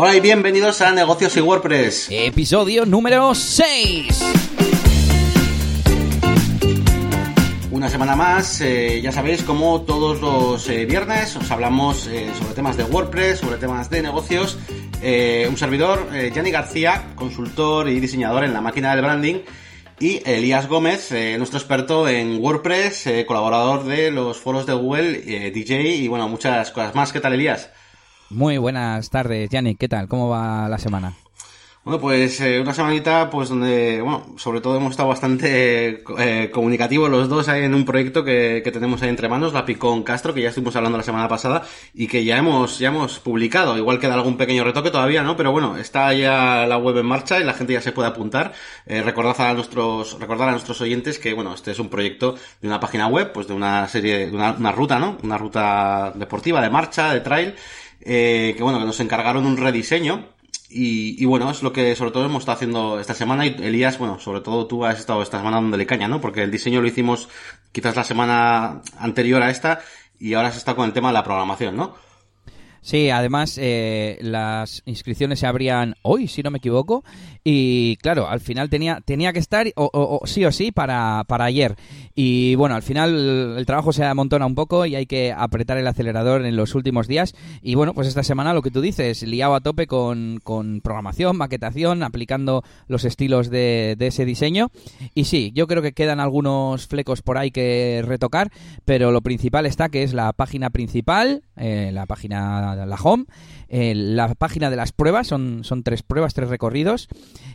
Hola y bienvenidos a Negocios y WordPress. Episodio número 6. Una semana más, eh, ya sabéis, como todos los eh, viernes, os hablamos eh, sobre temas de WordPress, sobre temas de negocios. un servidor, Gianni García, consultor y diseñador en la máquina del branding. Y Elías Gómez, nuestro experto en WordPress, colaborador de los foros de Google, DJ y bueno, muchas cosas más. ¿Qué tal, Elías? Muy buenas tardes, Yannick. ¿Qué tal? ¿Cómo va la semana? Bueno, pues eh, una semanita, pues donde, bueno, sobre todo hemos estado bastante eh, comunicativos los dos ahí en un proyecto que, tenemos ahí entre manos, la Picón Castro, que ya estuvimos hablando la semana pasada y que ya hemos, ya hemos publicado. Igual queda algún pequeño retoque todavía, ¿no? Pero bueno, está ya la web en marcha y la gente ya se puede apuntar. Eh, recordad a nuestros, recordar a nuestros oyentes que, bueno, este es un proyecto de una página web, pues de una serie, de una, una ruta, ¿no? Una ruta deportiva, de marcha, de trail eh, que bueno, que nos encargaron un rediseño. Y, y, bueno, es lo que sobre todo hemos estado haciendo esta semana. Y Elías, bueno, sobre todo tú has estado esta semana dándole caña, ¿no? Porque el diseño lo hicimos quizás la semana anterior a esta y ahora se está con el tema de la programación, ¿no? Sí, además eh, las inscripciones se abrían hoy, si no me equivoco, y claro, al final tenía, tenía que estar o, sí o sí para, para ayer. Y bueno, al final el trabajo se amontona un poco y hay que apretar el acelerador en los últimos días. Y bueno, pues esta semana lo que tú dices, liado a tope con, con programación, maquetación, aplicando los estilos de, de ese diseño. Y sí, yo creo que quedan algunos flecos por ahí que retocar, pero lo principal está que es la página principal, eh, la página la home, eh, la página de las pruebas, son, son tres pruebas, tres recorridos,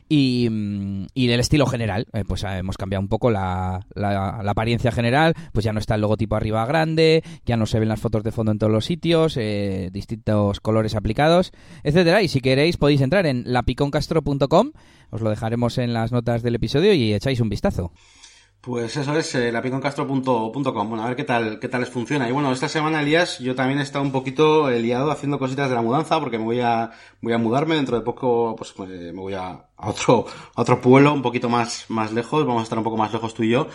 y, mm, y el estilo general, eh, pues eh, hemos cambiado un poco la, la, apariencia general, pues ya no está el logotipo arriba grande, ya no se ven las fotos de fondo en todos los sitios, distintos colores aplicados, etcétera, y si queréis podéis entrar en lapiconcastro.com, os lo dejaremos en las notas del episodio y echáis un vistazo. Pues eso es, eh, lapiconcastro.com. Bueno, a ver qué tal, qué tal les funciona. Y bueno, esta semana, Elías, yo también he estado un poquito liado haciendo cositas de la mudanza, porque me voy a, voy a mudarme dentro de poco, pues me voy a, a otro, a otro pueblo, un poquito más, más lejos, vamos a estar un poco más lejos tú y yo.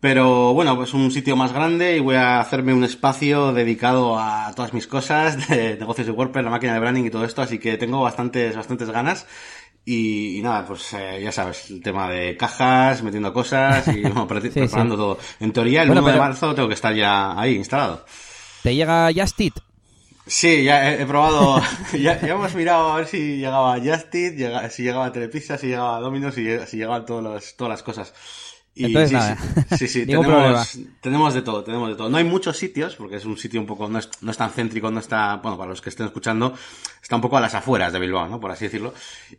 Pero bueno, pues un sitio más grande y voy a hacerme un espacio dedicado a todas mis cosas de negocios de WordPress, la máquina de branding y todo esto, así que tengo bastantes, bastantes ganas. Y, nada, pues eh, ya sabes, el tema de cajas, metiendo cosas y bueno, preparando todo. En teoría, el 1 de marzo tengo que estar ya ahí instalado. ¿Te llega Justit? Sí, ya he, probado, ya, hemos mirado a ver si llegaba Justit, llega, si llegaba Telepizza, si llegaba Domino's, si, si llegaban todas las cosas. Y Entonces, sí, nada. sí, sí, tenemos, tenemos, de todo, tenemos de todo. No hay muchos sitios, porque es un sitio un poco, no es, no es tan céntrico, no está, bueno, para los que estén escuchando, está un poco a las afueras de Bilbao, ¿no? Por así decirlo.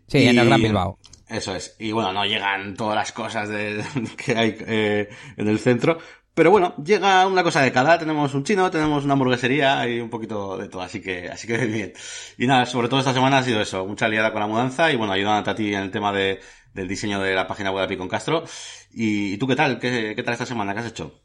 Sí, en el Gran Bilbao. Eso es. Y bueno, no llegan todas las cosas de, que hay eh, en el centro. Pero bueno, llega una cosa de cada. Tenemos un chino, tenemos una hamburguesería y un poquito de todo. Así que, así que bien. Y nada, sobre todo esta semana ha sido eso. Mucha liada con la mudanza y bueno, ayudando a ti en el tema de, del diseño de la página web de Picon Castro. ¿Y, tú qué tal? ¿Qué, ¿Qué tal esta semana? ¿Qué has hecho?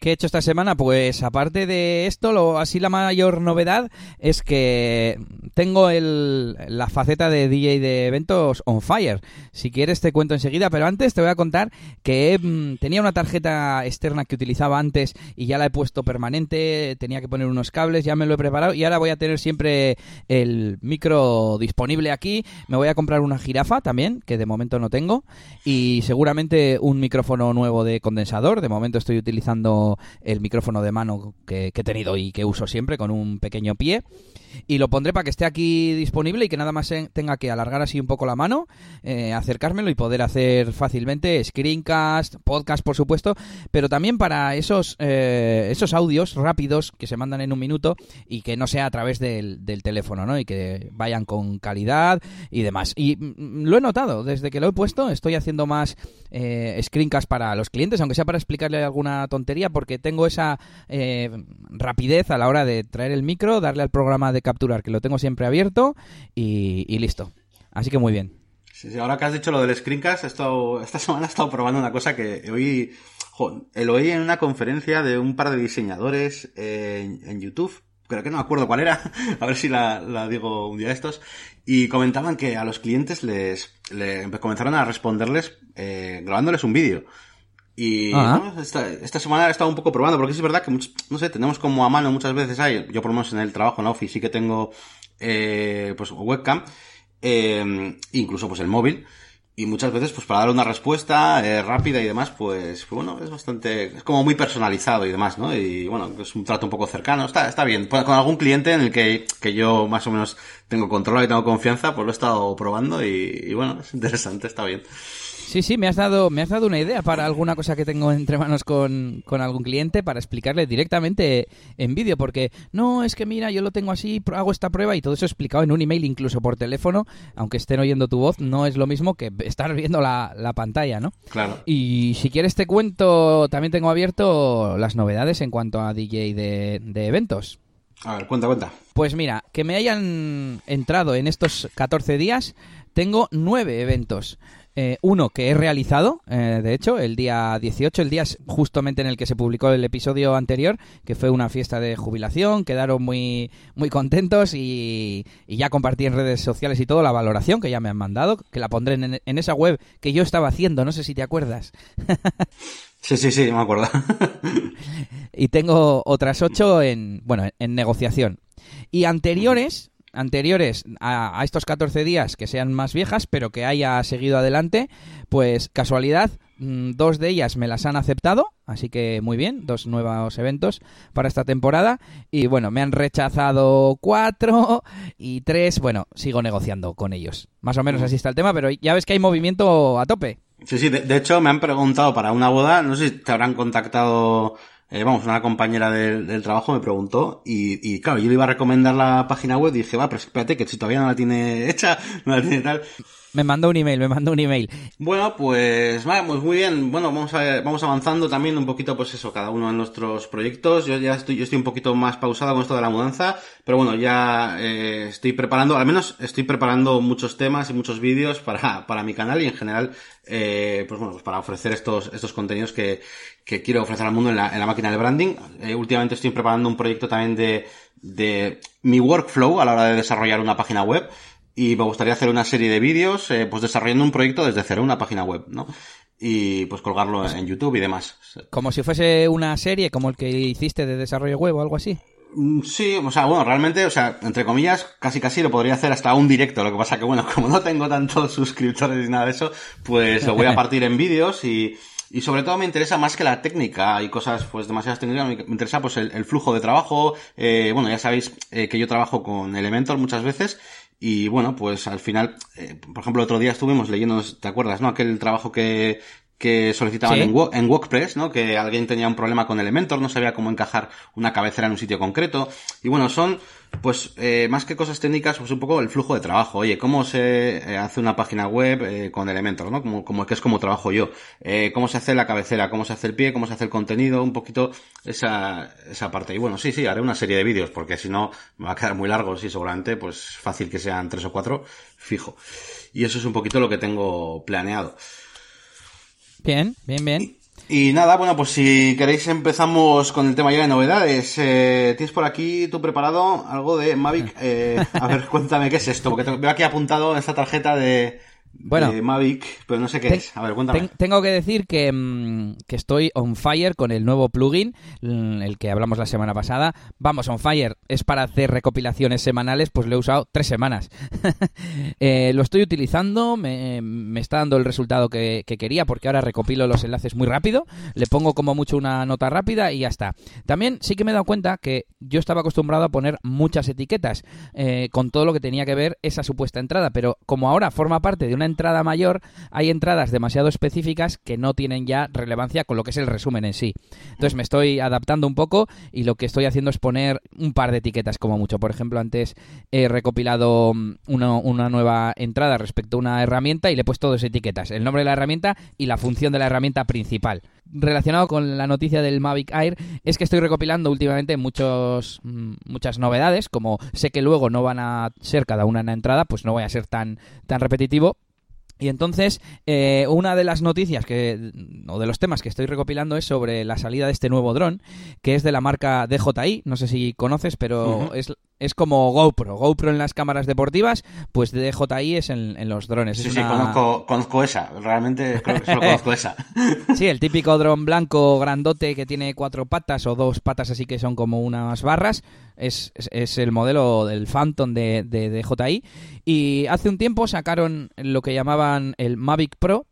¿Qué he hecho esta semana? Pues aparte de esto, lo, así la mayor novedad es que tengo el, la faceta de DJ de eventos on fire. Si quieres te cuento enseguida, pero antes te voy a contar que mm, tenía una tarjeta externa que utilizaba antes y ya la he puesto permanente, tenía que poner unos cables, ya me lo he preparado y ahora voy a tener siempre el micro disponible aquí. Me voy a comprar una jirafa también, que de momento no tengo, y seguramente un micrófono nuevo de condensador. De momento estoy utilizando el micrófono de mano que, he tenido y que uso siempre con un pequeño pie y lo pondré para que esté aquí disponible y que nada más tenga que alargar así un poco la mano, eh, acercármelo y poder hacer fácilmente screencast, podcast por supuesto, pero también para esos, eh, esos audios rápidos que se mandan en un minuto y que no sea a través del, teléfono, ¿no? Y que vayan con calidad y demás. Y mm, lo he notado, desde que lo he puesto estoy haciendo más eh, screencast para los clientes, aunque sea para explicarle alguna tontería, porque tengo esa rapidez a la hora de traer el micro, darle al programa de capturar, que lo tengo siempre abierto y, listo. Así que muy bien. Ahora que has dicho lo del screencast, esta semana he estado probando una cosa que hoy, lo oí en una conferencia de un par de diseñadores en, YouTube, creo que no me acuerdo cuál era, a ver si la, digo un día de estos, y comentaban que a los clientes les, comenzaron a responderles eh, grabándoles un vídeo. Y ah. esta, semana he estado un poco probando, porque es verdad que, no sé, tenemos como a mano muchas veces hay, yo por lo menos en el trabajo, en Office, sí que tengo eh, pues webcam, eh, incluso pues el móvil. Y muchas veces, pues para dar una respuesta eh, rápida y demás, pues, pues, bueno, es bastante, es como muy personalizado y demás, ¿no? Y bueno, es un trato un poco cercano, está, está bien. Con algún cliente en el que, que yo más o menos tengo control y tengo confianza, pues lo he estado probando y, y bueno, es interesante, está bien. Sí, sí, me has dado, me has dado una idea para alguna cosa que tengo entre manos con, con algún cliente para explicarle directamente en vídeo, porque no, es que mira, yo lo tengo así, hago esta prueba y todo eso explicado en un email, incluso por teléfono, aunque estén oyendo tu voz, no es lo mismo que estar viendo la, la pantalla, ¿no? Claro. Y si quieres te cuento, también tengo abierto las novedades en cuanto a DJ de, de eventos. A ver, cuenta, cuenta. Pues mira, que me hayan entrado en estos 14 días, tengo nueve eventos. Eh, uno que he realizado, eh, de hecho, el día 18, el día justamente en el que se publicó el episodio anterior, que fue una fiesta de jubilación, quedaron muy, muy contentos y, y ya compartí en redes sociales y todo la valoración que ya me han mandado, que la pondré en, en esa web que yo estaba haciendo, no sé si te acuerdas. Sí, sí, sí, me acuerdo. y tengo otras ocho en, bueno, en negociación. Y anteriores, anteriores a, estos 14 días que sean más viejas, pero que haya seguido adelante, pues casualidad, mmm, dos de ellas me las han aceptado, así que muy bien, dos nuevos eventos para esta temporada. Y bueno, me han rechazado cuatro y tres, bueno, sigo negociando con ellos. Más o menos así está el tema, pero ya ves que hay movimiento a tope. Sí, sí, de, de hecho me han preguntado para una boda, no sé si te habrán contactado eh, vamos, una compañera del, trabajo me preguntó y, y, claro, yo le iba a recomendar la página web y dije, va, pero espérate que si todavía no la tiene hecha, no la tiene tal. Me mandó un email, me mandó un email. Bueno, pues vale, pues muy bien. Bueno, vamos a vamos avanzando también un poquito, pues eso, cada uno de nuestros proyectos. Yo ya estoy, yo estoy un poquito más pausado con esto de la mudanza, pero bueno, ya eh, estoy preparando, al menos estoy preparando muchos temas y muchos vídeos para, para mi canal y en general, eh, pues bueno, pues para ofrecer estos, estos contenidos que, que quiero ofrecer al mundo en la, en la máquina de branding. Eh, últimamente estoy preparando un proyecto también de, de mi workflow a la hora de desarrollar una página web y me gustaría hacer una serie de vídeos, eh, pues desarrollando un proyecto desde cero, una página web, ¿no? Y pues colgarlo en YouTube y demás. Como si fuese una serie, como el que hiciste de desarrollo web o algo así. Sí, o sea, bueno, realmente, o sea, entre comillas, casi casi lo podría hacer hasta un directo. Lo que pasa que, bueno, como no tengo tantos suscriptores y nada de eso, pues lo voy a partir en vídeos y, y sobre todo me interesa más que la técnica y cosas pues demasiadas técnicas, me interesa pues el, el flujo de trabajo, eh, bueno, ya sabéis eh, que yo trabajo con Elementor muchas veces y bueno, pues al final, eh, por ejemplo, el otro día estuvimos leyendo, ¿te acuerdas, no? Aquel trabajo que, que solicitaban ¿Sí? en, en WordPress, ¿no? Que alguien tenía un problema con Elementor, no sabía cómo encajar una cabecera en un sitio concreto. Y bueno, son, pues, eh, más que cosas técnicas, pues un poco el flujo de trabajo. Oye, ¿cómo se eh, hace una página web eh, con Elementor, ¿no? Como, como que es como trabajo yo. Eh, ¿Cómo se hace la cabecera? ¿Cómo se hace el pie? ¿Cómo se hace el contenido? Un poquito esa, esa parte. Y bueno, sí, sí, haré una serie de vídeos, porque si no, me va a quedar muy largo, sí, seguramente, pues fácil que sean tres o cuatro, fijo. Y eso es un poquito lo que tengo planeado. Bien, bien, bien. Y, y, nada, bueno, pues si queréis empezamos con el tema ya de novedades. Eh, ¿Tienes por aquí tú preparado algo de Mavic? Eh, a ver, cuéntame qué es esto, porque veo aquí apuntado esta tarjeta de, bueno, de Mavic, pero no sé qué te, es. A ver, cuéntame. Te, tengo que decir que, mmm, que, estoy on fire con el nuevo plugin, mm, el que hablamos la semana pasada. Vamos, on fire es para hacer recopilaciones semanales, pues lo he usado tres semanas. eh, lo estoy utilizando, me, me, está dando el resultado que, que, quería, porque ahora recopilo los enlaces muy rápido, le pongo como mucho una nota rápida y ya está. También sí que me he dado cuenta que yo estaba acostumbrado a poner muchas etiquetas eh, con todo lo que tenía que ver esa supuesta entrada, pero como ahora forma parte de una entrada mayor, hay entradas demasiado específicas que no tienen ya relevancia con lo que es el resumen en sí. Entonces me estoy adaptando un poco y lo que estoy haciendo es poner un par de etiquetas como mucho. Por ejemplo, antes he recopilado una, una nueva entrada respecto a una herramienta y le he puesto dos etiquetas, el nombre de la herramienta y la función de la herramienta principal relacionado con la noticia del Mavic Air es que estoy recopilando últimamente muchos muchas novedades, como sé que luego no van a ser cada una en la entrada, pues no voy a ser tan tan repetitivo, y entonces, eh, una de las noticias que, o de los temas que estoy recopilando es sobre la salida de este nuevo dron, que es de la marca DJI. No sé si conoces, pero uh -huh. es, es como GoPro. GoPro en las cámaras deportivas, pues DJI es en, en los drones. Sí, es sí, una... conozco, conozco esa. Realmente creo que solo conozco esa. sí, el típico dron blanco grandote que tiene cuatro patas o dos patas así que son como unas barras. Es, es, el modelo del Phantom de, de, de DJI. Y hace un tiempo sacaron lo que llamaban el Mavic Pro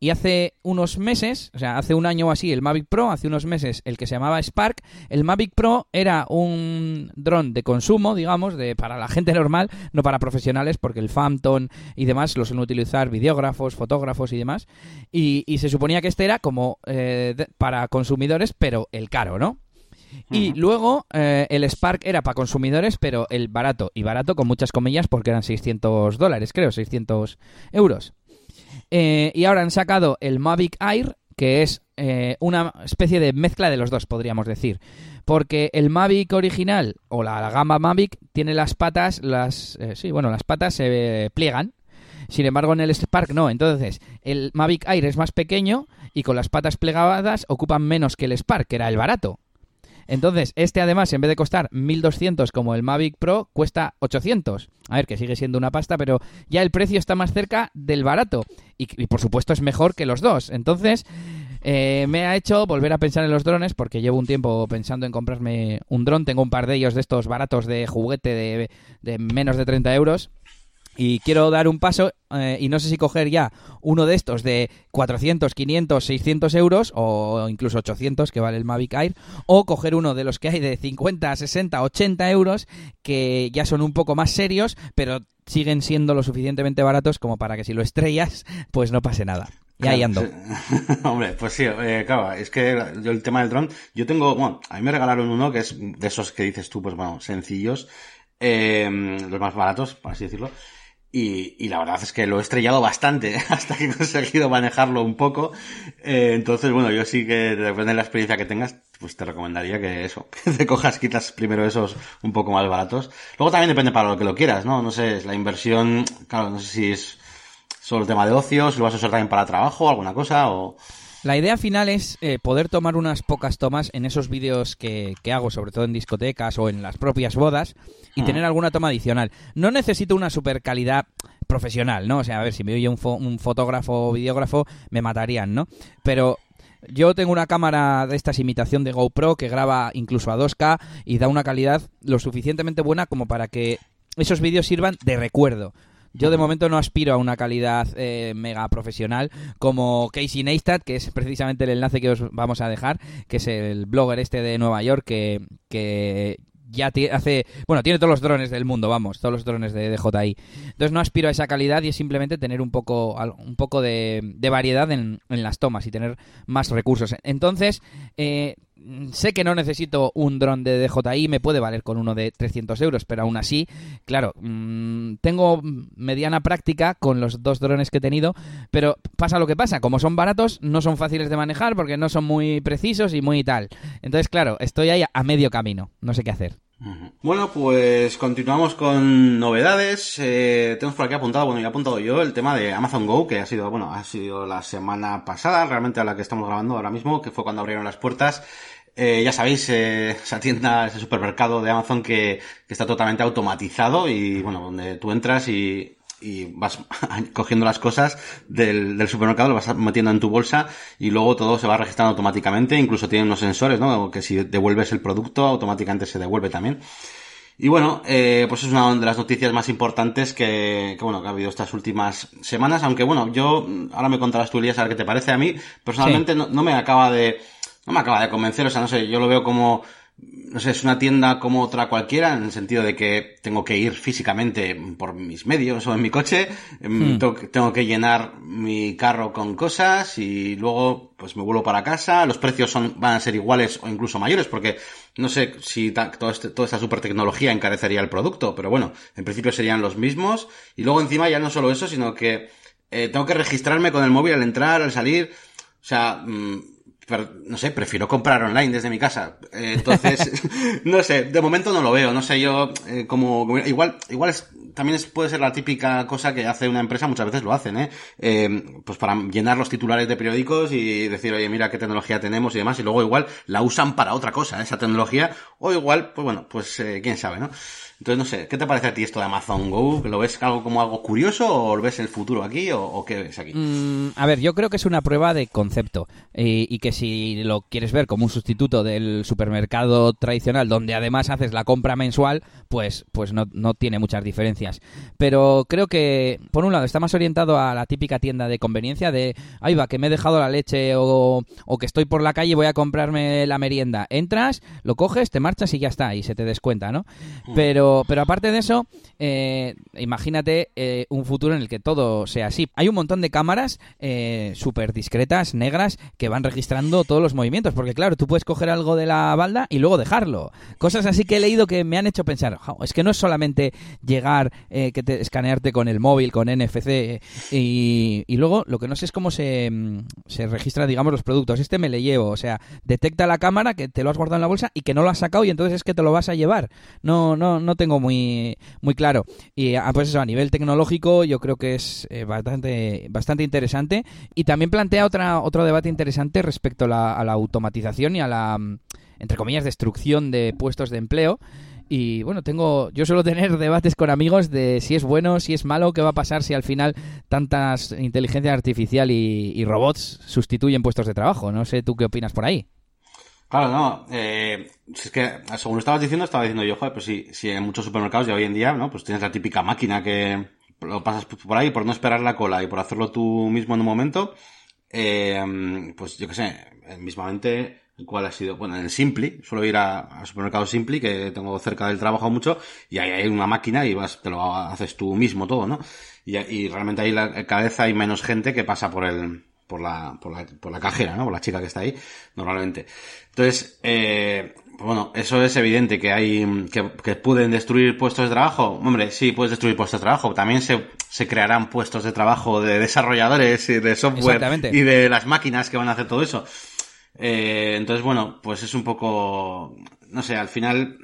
y hace unos meses, o sea, hace un año o así, el Mavic Pro, hace unos meses el que se llamaba Spark, el Mavic Pro era un dron de consumo, digamos, de para la gente normal, no para profesionales, porque el Phantom y demás lo suelen utilizar videógrafos, fotógrafos y demás. Y, se suponía que este era como eh, para consumidores, pero el caro, ¿no? Y luego eh, el Spark era para consumidores, pero el barato. Y barato con muchas comillas porque eran 600 dólares, creo, 600 euros. Eh, y ahora han sacado el Mavic Air, que es eh, una especie de mezcla de los dos, podríamos decir. Porque el Mavic original, o la, gama Mavic, tiene las patas, las. Eh, sí, bueno, las patas se pliegan. Sin embargo, en el Spark no. Entonces, el Mavic Air es más pequeño y con las patas plegadas ocupan menos que el Spark, que era el barato. Entonces, este además, en vez de costar 1200 como el Mavic Pro, cuesta 800. A ver, que sigue siendo una pasta, pero ya el precio está más cerca del barato. Y, por supuesto es mejor que los dos. Entonces, eh, me ha hecho volver a pensar en los drones porque llevo un tiempo pensando en comprarme un dron. Tengo un par de ellos de estos baratos de juguete de, de menos de 30 euros y quiero dar un paso eh, y no sé si coger ya uno de estos de 400, 500, 600 euros o incluso 800 que vale el Mavic Air o coger uno de los que hay de 50, 60, 80 euros que ya son un poco más serios pero siguen siendo lo suficientemente baratos como para que si lo estrellas pues no pase nada. Y ahí ando. Hombre, pues sí, eh, claro, es que yo el tema del dron, yo tengo, bueno, a mí me regalaron uno que es de esos que dices tú, pues bueno, sencillos, eh, los más baratos, por así decirlo. Y, la verdad es que lo he estrellado bastante hasta que he conseguido manejarlo un poco. Eh, entonces, bueno, yo sí que depende de la experiencia que tengas, pues te recomendaría que eso, que te cojas, quitas primero esos un poco más baratos. Luego también depende para lo que lo quieras, ¿no? No sé, es la inversión, claro, no sé si es solo el tema de ocio, si lo vas a usar también para trabajo, alguna cosa, o... La idea final es eh, poder tomar unas pocas tomas en esos vídeos que, que, hago, sobre todo en discotecas o en las propias bodas, y tener alguna toma adicional. No necesito una super calidad profesional, ¿no? O sea, a ver, si me oye un, un fotógrafo o videógrafo, me matarían, ¿no? Pero yo tengo una cámara de estas imitación de GoPro que graba incluso a 2K y da una calidad lo suficientemente buena como para que esos vídeos sirvan de recuerdo. Yo de momento no aspiro a una calidad eh, mega profesional como Casey Neistat, que es precisamente el enlace que os vamos a dejar, que es el blogger este de Nueva York que, que ya hace, bueno, tiene todos los drones del mundo, vamos, todos los drones de, DJI. Entonces no aspiro a esa calidad y es simplemente tener un poco, un poco de, variedad en, en, las tomas y tener más recursos. Entonces, eh, sé que no necesito un dron de DJI, me puede valer con uno de 300 euros, pero aún así, claro, mm, tengo mediana práctica con los dos drones que he tenido, pero pasa lo que pasa, como son baratos, no son fáciles de manejar porque no son muy precisos y muy tal. Entonces, claro, estoy ahí a medio camino, no sé qué hacer. Bueno, pues continuamos con novedades. Eh, tenemos por aquí apuntado, bueno, ya he apuntado yo el tema de Amazon Go, que ha sido, bueno, ha sido la semana pasada, realmente a la que estamos grabando ahora mismo, que fue cuando abrieron las puertas. Eh, ya sabéis, eh, esa tienda, ese supermercado de Amazon que, que, está totalmente automatizado y, bueno, donde tú entras y, y vas cogiendo las cosas del, del, supermercado, lo vas metiendo en tu bolsa y luego todo se va registrando automáticamente, incluso tiene unos sensores, ¿no? Que si devuelves el producto, automáticamente se devuelve también. Y bueno, eh, pues es una de las noticias más importantes que, que, bueno, que ha habido estas últimas semanas, aunque bueno, yo, ahora me contarás tú, Elías, a ver qué te parece a mí, personalmente no, no me acaba de, no me acaba de convencer, o sea, no sé, yo lo veo como, no sé, es una tienda como otra cualquiera, en el sentido de que tengo que ir físicamente por mis medios o en mi coche, em, hmm. tengo, que llenar mi carro con cosas y luego pues me vuelvo para casa, los precios son, van a ser iguales o incluso mayores porque no sé si todo este, toda esta super tecnología encarecería el producto, pero bueno, en principio serían los mismos. Y luego encima ya no solo eso, sino que eh, tengo que registrarme con el móvil al entrar, al salir, o sea, mm, pero, no sé, prefiero comprar online desde mi casa. Eh, entonces, no sé, de momento no lo veo. No sé yo, eh, como, igual, igual es también puede ser la típica cosa que hace una empresa, muchas veces lo hacen, ¿eh? ¿eh? Pues para llenar los titulares de periódicos y decir, oye, mira qué tecnología tenemos y demás, y luego igual la usan para otra cosa, esa tecnología, o igual, pues bueno, pues eh, quién sabe, ¿no? Entonces, no sé, ¿qué te parece a ti esto de Amazon Go? ¿Lo ves algo como algo curioso o lo ves el futuro aquí o, qué ves aquí? Mm, a ver, yo creo que es una prueba de concepto y, que si lo quieres ver como un sustituto del supermercado tradicional donde además haces la compra mensual, pues, pues no, no tiene muchas diferencias. Pero creo que, por un lado, está más orientado a la típica tienda de conveniencia de, ahí va, que me he dejado la leche o, o que estoy por la calle y voy a comprarme la merienda. Entras, lo coges, te marchas y ya está, y se te descuenta, ¿no? Mm. Pero pero, aparte de eso, eh, imagínate eh, un futuro en el que todo sea así. Hay un montón de cámaras eh, súper discretas, negras, que van registrando todos los movimientos, porque claro, tú puedes coger algo de la balda y luego dejarlo. Cosas así que he leído que me han hecho pensar, es que no es solamente llegar, que te, escanearte con el móvil, con NFC, y, luego lo que no sé es cómo se, mm, se registra, digamos, los productos. Este me le llevo, o sea, detecta la cámara que te lo has guardado en la bolsa y que no lo has sacado y entonces es que te lo vas a llevar. No, no, no tengo muy, muy claro. Y ah, pues eso, a nivel tecnológico yo creo que es eh, bastante, bastante interesante. Y también plantea otra, otro debate interesante respecto a la, a la automatización y a la, mm, entre comillas, destrucción de puestos de empleo. Y bueno, tengo, yo suelo tener debates con amigos de si es bueno, si es malo, qué va a pasar si al final tantas inteligencia artificial y, y robots sustituyen puestos de trabajo. No sé tú qué opinas por ahí. Claro, no. Eh, es que, según lo estabas diciendo, estaba diciendo yo, joder, pues si, si en muchos supermercados ya hoy en día, ¿no? Pues tienes la típica máquina que lo pasas por ahí por no esperar la cola y por hacerlo tú mismo en un momento, eh, pues yo qué sé, mismamente, ¿cuál ha sido? Bueno, en el Simpli, suelo ir al supermercado Simpli, que tengo cerca del trabajo mucho, y ahí hay una máquina y vas, te lo haces tú mismo todo, ¿no? Y, y realmente ahí la, vez hay menos gente que pasa por el, por la, por la, por la cajera, ¿no? Por la chica que está ahí, normalmente. Entonces, eh, pues bueno, eso es evidente que hay, que, que, pueden destruir puestos de trabajo. Hombre, sí, puedes destruir puestos de trabajo. También se, se crearán puestos de trabajo de desarrolladores y de software y de las máquinas que van a hacer todo eso. Eh, entonces, bueno, pues es un poco, no sé, al final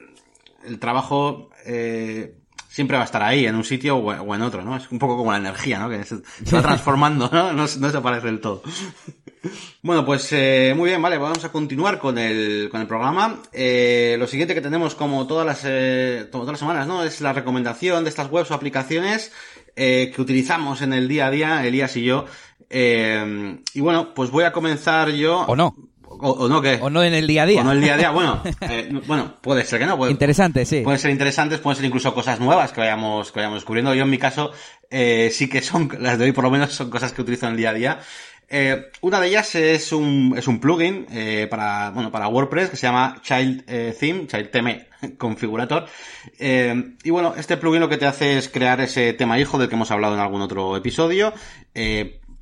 el trabajo, eh, siempre va a estar ahí, en un sitio o en otro, ¿no? Es un poco como la energía, ¿no? Que se, va transformando, ¿no? ¿no? se parece del todo. Bueno, pues eh, muy bien, vale, vamos a continuar con el, con el programa. Eh, lo siguiente que tenemos como todas las, eh, todas las semanas, ¿no? Es la recomendación de estas webs o aplicaciones eh, que utilizamos en el día a día, Elías y yo. Eh, y bueno, pues voy a comenzar yo. ¿O no? O, no que o no en el día a día. O no en el día a día bueno eh, bueno puede ser que no puede, interesante sí. pueden ser interesantes pueden ser incluso cosas nuevas que vayamos que vayamos descubriendo. Yo en mi caso eh, sí que son las de hoy por lo menos son cosas que utilizo en el día a día. Eh, una de ellas es un, es un plugin eh, para, bueno, para WordPress que se llama Child eh, Theme, Child Theme Configurator. Y bueno, este plugin lo que te hace es crear ese tema hijo del que hemos hablado en algún otro episodio.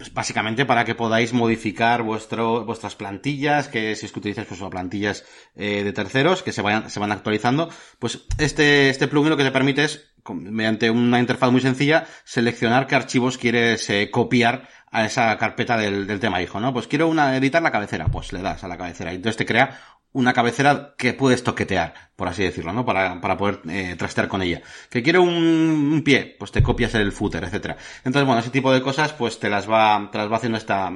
Pues básicamente para que podáis modificar vuestro, vuestras plantillas, que si es que utilizáis pues, plantillas eh, de terceros que se vayan, se van actualizando, pues este, este plugin lo que te permite es, mediante una interfaz muy sencilla, seleccionar qué archivos quieres copiar a esa carpeta del, del, tema hijo, ¿no? Pues quiero una, editar la cabecera, pues le das a la cabecera y entonces te crea una cabecera que puedes toquetear, por así decirlo, ¿no? Para, para poder eh, trastear con ella. Que quiero un, un, pie, pues te copias el footer, etcétera. Entonces, bueno, ese tipo de cosas, pues te las va, te las va haciendo esta,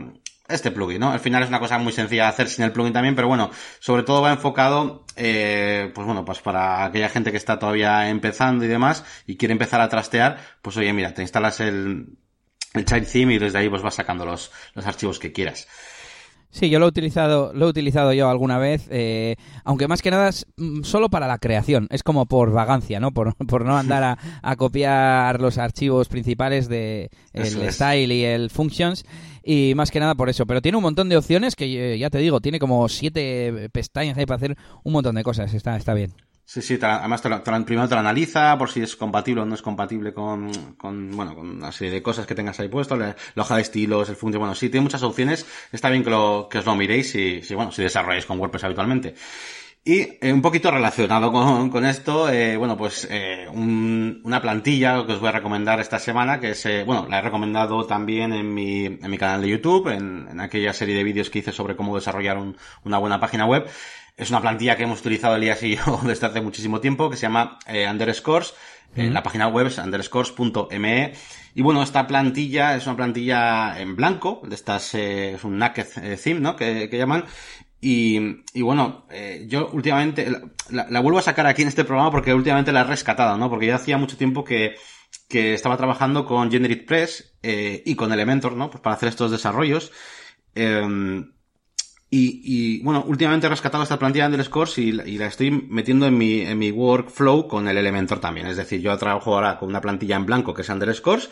este plugin, ¿no? Al final es una cosa muy sencilla de hacer sin el plugin también, pero bueno, sobre todo va enfocado, eh, pues bueno, pues para aquella gente que está todavía empezando y demás y quiere empezar a trastear, pues oye, mira, te instalas el, el child theme y desde ahí pues vas sacando los, los archivos que quieras. Sí, yo lo he utilizado, lo he utilizado yo alguna vez, eh, aunque más que nada es mm, solo para la creación, es como por vagancia, ¿no? Por, por no andar a, a, copiar los archivos principales de el style y el functions y más que nada por eso. Pero tiene un montón de opciones que eh, ya te digo, tiene como siete pestañas ahí para hacer un montón de cosas. Está, está bien. Sí, sí, además te primero te lo analiza por si es compatible o no es compatible con, con, bueno, con una serie de cosas que tengas ahí puesto, la, hoja de estilos, el función, bueno, sí, tiene muchas opciones, está bien que, lo, que os lo miréis si, si, bueno, si desarrolláis con WordPress habitualmente. Y eh, un poquito relacionado con, con esto, eh, bueno, pues eh, un- una plantilla que os voy a recomendar esta semana, que es, bueno, la he recomendado también en mi, en mi canal de YouTube, en, en aquella serie de vídeos que hice sobre cómo desarrollar un- una buena página web. Es una plantilla que hemos utilizado Elías y yo desde hace muchísimo tiempo, que se llama Underscores. Eh, La página web es underscores.me. Y bueno, esta plantilla es una plantilla en blanco, de estas, eh, es un naked theme, ¿no? Que, que llaman. Y, y bueno, eh, yo últimamente la, vuelvo a sacar aquí en este programa porque últimamente la he rescatado, ¿no? Porque ya hacía mucho tiempo que, que estaba trabajando con Generate Press eh, y con Elementor, ¿no? Pues para hacer estos desarrollos. Em, y, y, bueno, últimamente he rescatado esta plantilla de Underscores y, y la estoy metiendo en mi, en mi workflow con el Elementor también. Es decir, yo trabajo ahora con una plantilla en blanco que es Underscores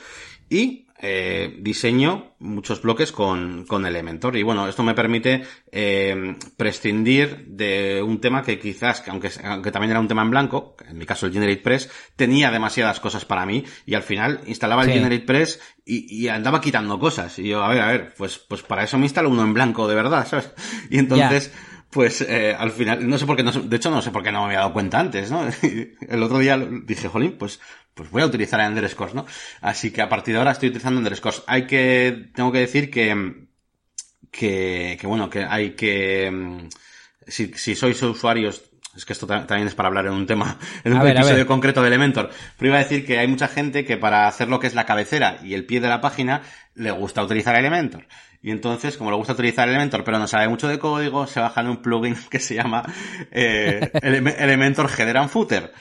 y eh, diseño muchos bloques con, con Elementor. Y bueno, esto me permite eh, prescindir de un tema que quizás, que aunque, aunque también era un tema en blanco, en mi caso el Generate Press, tenía demasiadas cosas para mí y al final instalaba el. Generate Press y, y andaba quitando cosas. Y yo, a ver, a ver, pues, pues para eso me instalo uno en blanco de verdad, ¿sabes? Y entonces, pues eh, al final, no sé por qué, no, de hecho no sé por qué no me había dado cuenta antes, ¿no? El otro día dije, jolín, pues, pues voy a utilizar Underscores, ¿no? Así que a partir de ahora estoy utilizando Underscores. Hay que, tengo que decir que, que, que bueno, que hay que, mm, si, si sois usuarios, es que esto ta- también es para hablar en un tema, en un A a episodio ver. concreto de Elementor, pero iba a decir que hay mucha gente que para hacer lo que es la cabecera y el pie de la página, le gusta utilizar Elementor. Y entonces, como le gusta utilizar Elementor, pero no sabe mucho de código, se bajan un plugin que se llama eh, Eleme- Elementor Header and Footer.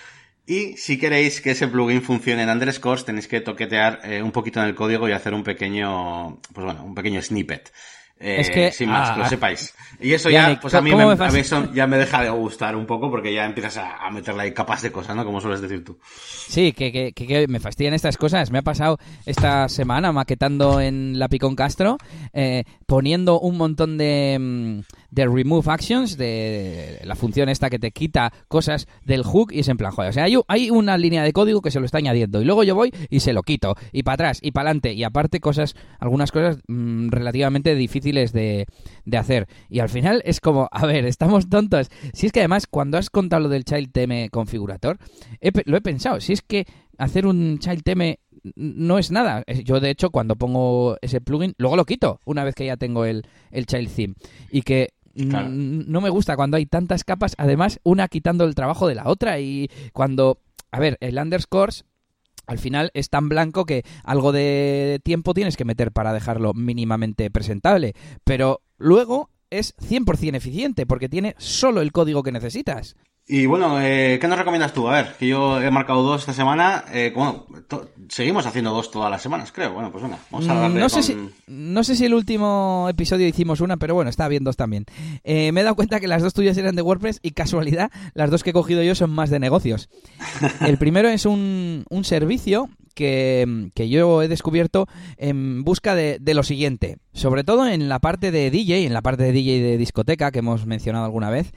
Y si queréis que ese plugin funcione en Underscores, tenéis que toquetear eh, un poquito en el código y hacer un pequeño, pues bueno, un pequeño snippet. Eh, Es que- sin más, ah, que lo ah. sepáis. Y eso Ya, pues a mí, ¿cómo me, a mí eso ya me deja de gustar un poco porque ya empiezas a, a meterle ahí capas de cosas, ¿no? Como sueles decir tú. Sí, que, que, que- me fastidian estas cosas. Me ha pasado esta semana maquetando en la Picón Castro, eh, poniendo un montón de, mm, de remove actions, de la función esta que te quita cosas del hook y es en plan, joder, o sea, hay, una línea de código que se lo está añadiendo y luego yo voy y se lo quito, y para atrás y para adelante, y aparte cosas, algunas cosas mm, relativamente difíciles de, de hacer. Y al final es como, a ver, estamos tontos. Si es que además, cuando has contado lo del Child TM configurator, he lo he pensado, si es que hacer un Child TM no es nada. Eh, Yo, de hecho, cuando pongo ese plugin, luego lo quito una vez que ya tengo el, el Child Theme. Y que Claro. no me gusta cuando hay tantas capas, además, una quitando el trabajo de la otra. Y cuando, a ver, el underscores al final es tan blanco que algo de tiempo tienes que meter para dejarlo mínimamente presentable. Pero luego es 100% eficiente porque tiene solo el código que necesitas. Y bueno, eh, ¿qué nos recomiendas tú? A ver, que yo he marcado dos esta semana. Eh, bueno, to- seguimos haciendo dos todas las semanas, creo. Bueno, pues venga, vamos a darle Mm, no, sé con- si, no sé si el último episodio hicimos una, pero bueno, está bien dos también. Eh, me he dado cuenta que las dos tuyas eran de WordPress y casualidad, las dos que he cogido yo son más de negocios. El primero es un, un servicio que, que yo he descubierto en busca de, de lo siguiente, sobre todo en la parte de DJ, en la parte de DJ de discoteca que hemos mencionado alguna vez.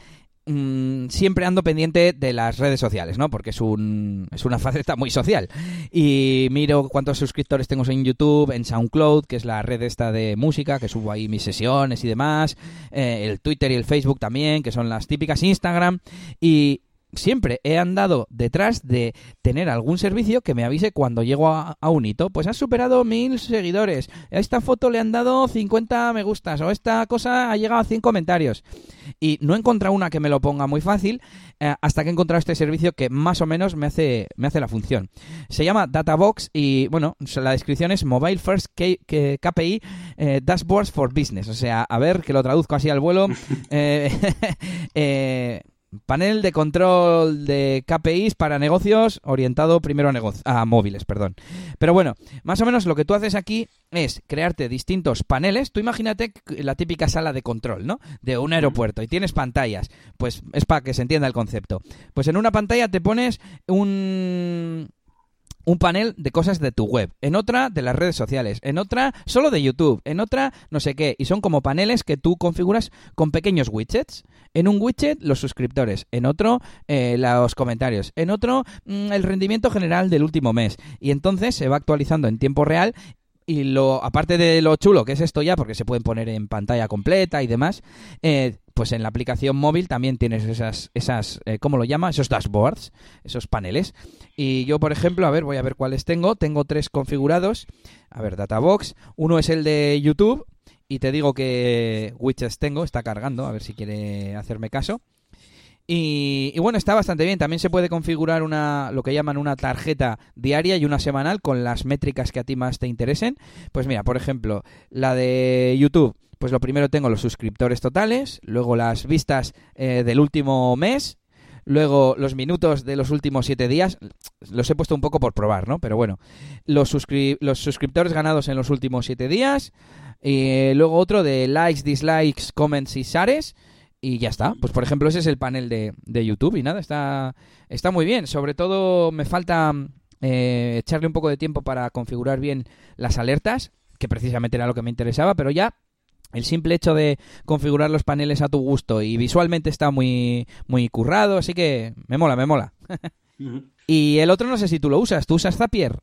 Mm, siempre ando pendiente de las redes sociales, ¿no? Porque es, un, es una faceta muy social. Y miro cuántos suscriptores tengo en YouTube, en SoundCloud, que es la red esta de música, que subo ahí mis sesiones y demás. eh, el Twitter y el Facebook también, que son las típicas Instagram. Y siempre he andado detrás de tener algún servicio que me avise cuando llego a, a un hito. Pues has superado mil seguidores. A esta foto le han dado 50 me gustas. O esta cosa ha llegado a 100 comentarios. Y no he encontrado una que me lo ponga muy fácil eh, hasta que he encontrado este servicio que más o menos me hace, me hace la función. Se llama Databox y, bueno, la descripción es Mobile First K- KPI eh, Dashboards for Business. O sea, a ver, que lo traduzco así al vuelo. Eh, eh, Panel de control de KPIs para negocios orientado primero a, a móviles, perdón. Pero bueno, más o menos lo que tú haces aquí es crearte distintos paneles. Tú imagínate la típica sala de control, ¿no? De un aeropuerto y tienes pantallas. Pues es para que se entienda el concepto. Pues en una pantalla te pones un un panel de cosas de tu web, en otra de las redes sociales, en otra solo de YouTube, en otra no sé qué, y son como paneles que tú configuras con pequeños widgets. En un widget los suscriptores, en otro eh, los comentarios, en otro mm, el rendimiento general del último mes. Y entonces se va actualizando en tiempo real y lo aparte de lo chulo que es esto ya, porque se pueden poner en pantalla completa y demás, eh, pues en la aplicación móvil también tienes esas, esas eh, ¿cómo lo llama? Esos dashboards, esos paneles. Y yo, por ejemplo, a ver, voy a ver cuáles tengo. Tengo tres configurados. A ver, Databox. Uno es el de YouTube. Y te digo que widgets tengo, está cargando, a ver si quiere hacerme caso. Y, bueno, está bastante bien. También se puede configurar una, lo que llaman una tarjeta diaria y una semanal con las métricas que a ti más te interesen. Pues mira, por ejemplo, la de YouTube. Pues lo primero tengo los suscriptores totales, luego las vistas eh, del último mes, luego los minutos de los últimos siete días. Los he puesto un poco por probar, ¿no? Pero bueno, los, los suscriptores ganados en los últimos siete días. Y luego otro de likes, dislikes, comments y shares y ya está. Pues por ejemplo, ese es el panel de, de YouTube y nada, está, está muy bien. Sobre todo me falta eh, echarle un poco de tiempo para configurar bien las alertas, que precisamente era lo que me interesaba, pero ya el simple hecho de configurar los paneles a tu gusto y visualmente está muy, muy currado, así que me mola, me mola. y el otro no sé si tú lo usas, ¿tú usas Zapier?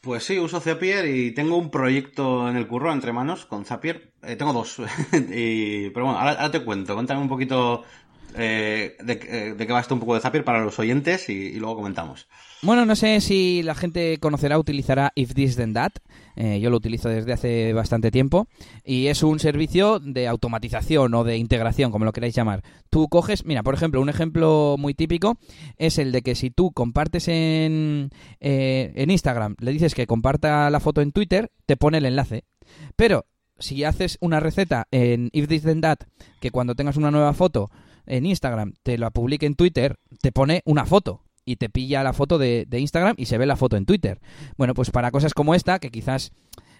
Pues sí, uso Zapier y tengo un proyecto en el curro entre manos con Zapier. Eh, tengo dos. y, pero bueno, ahora, te cuento. Cuéntame un poquito eh, de, de, qué va esto un poco de Zapier para los oyentes y luego comentamos. Bueno, no sé si la gente conocerá, utilizará If This Then That. Eh, yo lo utilizo desde hace bastante tiempo. Y es un servicio de automatización o de integración, como lo queráis llamar. Tú coges, mira, por ejemplo, un ejemplo muy típico es el de que si tú compartes en, eh, en Instagram, le dices que comparta la foto en Twitter, te pone el enlace. Pero si haces una receta en If This Then That, que cuando tengas una nueva foto en Instagram te la publique en Twitter, te pone una foto y te pilla la foto de, Instagram y se ve la foto en Twitter. Bueno, pues para cosas como esta, que quizás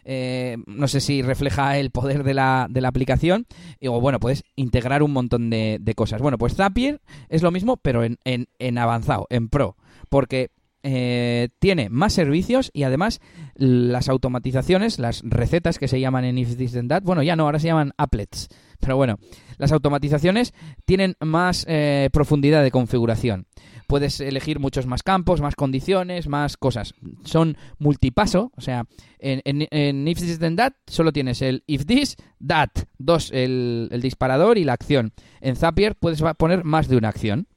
eh, no sé si refleja el poder de la, de la aplicación, o bueno, puedes integrar un montón de, cosas. Bueno, pues Zapier es lo mismo, pero en, en, avanzado, en pro, porque eh, tiene más servicios y además las automatizaciones, las recetas que se llaman en If This Then That, bueno, ya no, ahora se llaman applets, pero bueno, las automatizaciones tienen más eh, profundidad de configuración puedes elegir muchos más campos, más condiciones, más cosas. Son multipaso, o sea, en, en, If This Then That solo tienes el If This, That, dos, el, disparador y la acción. En Zapier puedes poner más de una acción.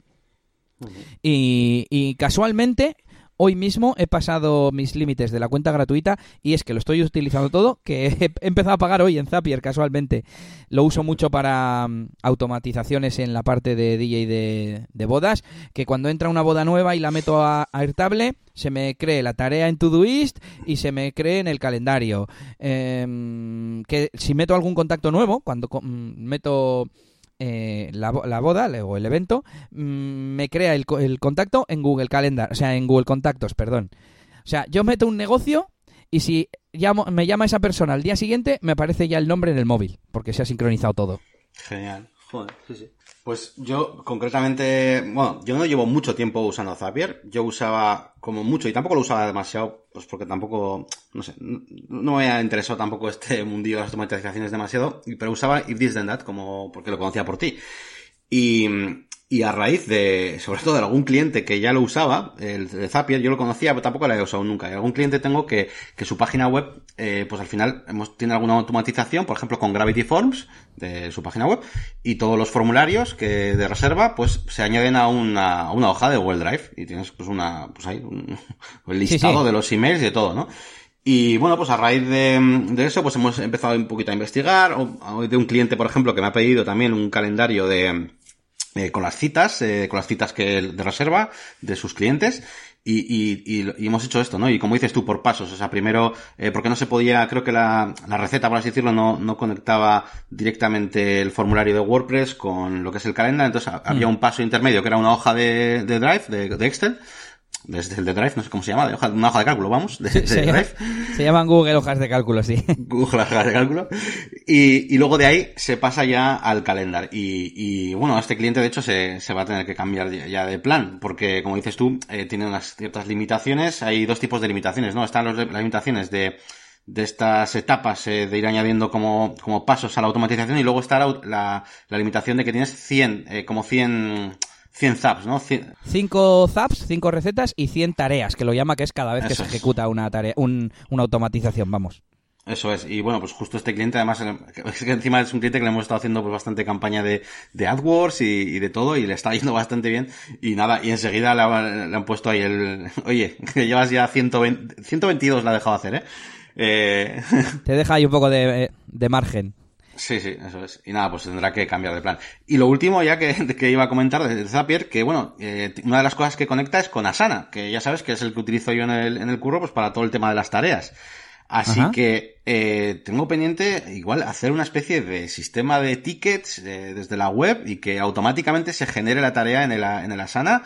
y, y casualmente hoy mismo he pasado mis límites de la cuenta gratuita y es que lo estoy utilizando todo, que he empezado a pagar hoy en Zapier casualmente. Lo uso mucho para mm, automatizaciones en la parte de DJ de, bodas, que cuando entra una boda nueva y la meto a, Airtable, se me cree la tarea en Todoist y se me cree en el calendario. Em, que si meto algún contacto nuevo, cuando mm, meto eh, la, boda o el evento, mm, me crea el, contacto en Google Calendar, o sea, en Google Contactos, perdón. O sea, yo meto un negocio y si llamo, me llama esa persona al día siguiente, me aparece ya el nombre en el móvil, porque se ha sincronizado todo. Genial, joder, sí, sí. Pues yo concretamente, bueno, yo no llevo mucho tiempo usando Zapier. Yo usaba como mucho y tampoco lo usaba demasiado, pues porque tampoco, no sé, no, me ha interesado tampoco este mundillo de las automatizaciones demasiado, pero usaba If This Then That como porque lo conocía por ti. Y, y a raíz de, sobre todo de algún cliente que ya lo usaba, el de Zapier, yo lo conocía, pero tampoco lo he usado nunca. Y algún cliente tengo que, que su página web, eh, pues al final hemos, tiene alguna automatización, por ejemplo con Gravity Forms, de su página web, y todos los formularios que de reserva, pues se añaden a una, a una hoja de Google Drive. Y tienes pues una, pues ahí, un, listado de los emails y de todo, ¿no? Y bueno, pues a raíz de, de, eso, pues hemos empezado un poquito a investigar, o, de un cliente, por ejemplo, que me ha pedido también un calendario de, eh, con las citas, eh, con las citas que de reserva de sus clientes. Y, y, y, hemos hecho esto, ¿no? Y como dices tú, por pasos. O sea, primero, eh, porque no se podía, creo que la, la receta, por así decirlo, no, no conectaba directamente el formulario de WordPress con lo que es el calendario. Entonces había mm. un paso intermedio que era una hoja de, de Drive, de, de Excel, desde el de Drive, no sé cómo se llama, de hoja, una hoja de cálculo, vamos, de, se, Drive. se llaman Google hojas de cálculo, sí. Google hojas de cálculo. Y, y luego de ahí se pasa ya al calendar. Y, y bueno, este cliente de hecho se, se va a tener que cambiar ya de plan, porque como dices tú, eh, tiene unas ciertas limitaciones. Hay dos tipos de limitaciones, ¿no? Están los, las limitaciones de, de estas etapas eh, de ir añadiendo como, como pasos a la automatización y luego está la, la, la limitación de que tienes 100, eh, como 100 100 zaps, ¿no? 5 zaps, 5 recetas y 100 tareas, que lo llama que es cada vez que se ejecuta una tarea, una automatización, vamos. Eso es, y bueno, pues justo este cliente, además, es que encima es un cliente que le hemos estado haciendo pues bastante campaña de, de AdWords y, de todo, y le está yendo bastante bien, y nada, y enseguida le, han puesto ahí el, oye, que llevas ya 120, 122 la ha dejado hacer, ¿eh? eh... Te deja ahí un poco de, de margen. Sí, sí, eso es. Y nada, pues tendrá que cambiar de plan. Y lo último, ya que, que iba a comentar de Zapier, que bueno, eh, una de las cosas que conecta es con Asana, que ya sabes que es el que utilizo yo en el, en el curro, pues para todo el tema de las tareas. Así que eh, tengo pendiente igual hacer una especie de sistema de tickets eh, desde la web y que automáticamente se genere la tarea en el, en el Asana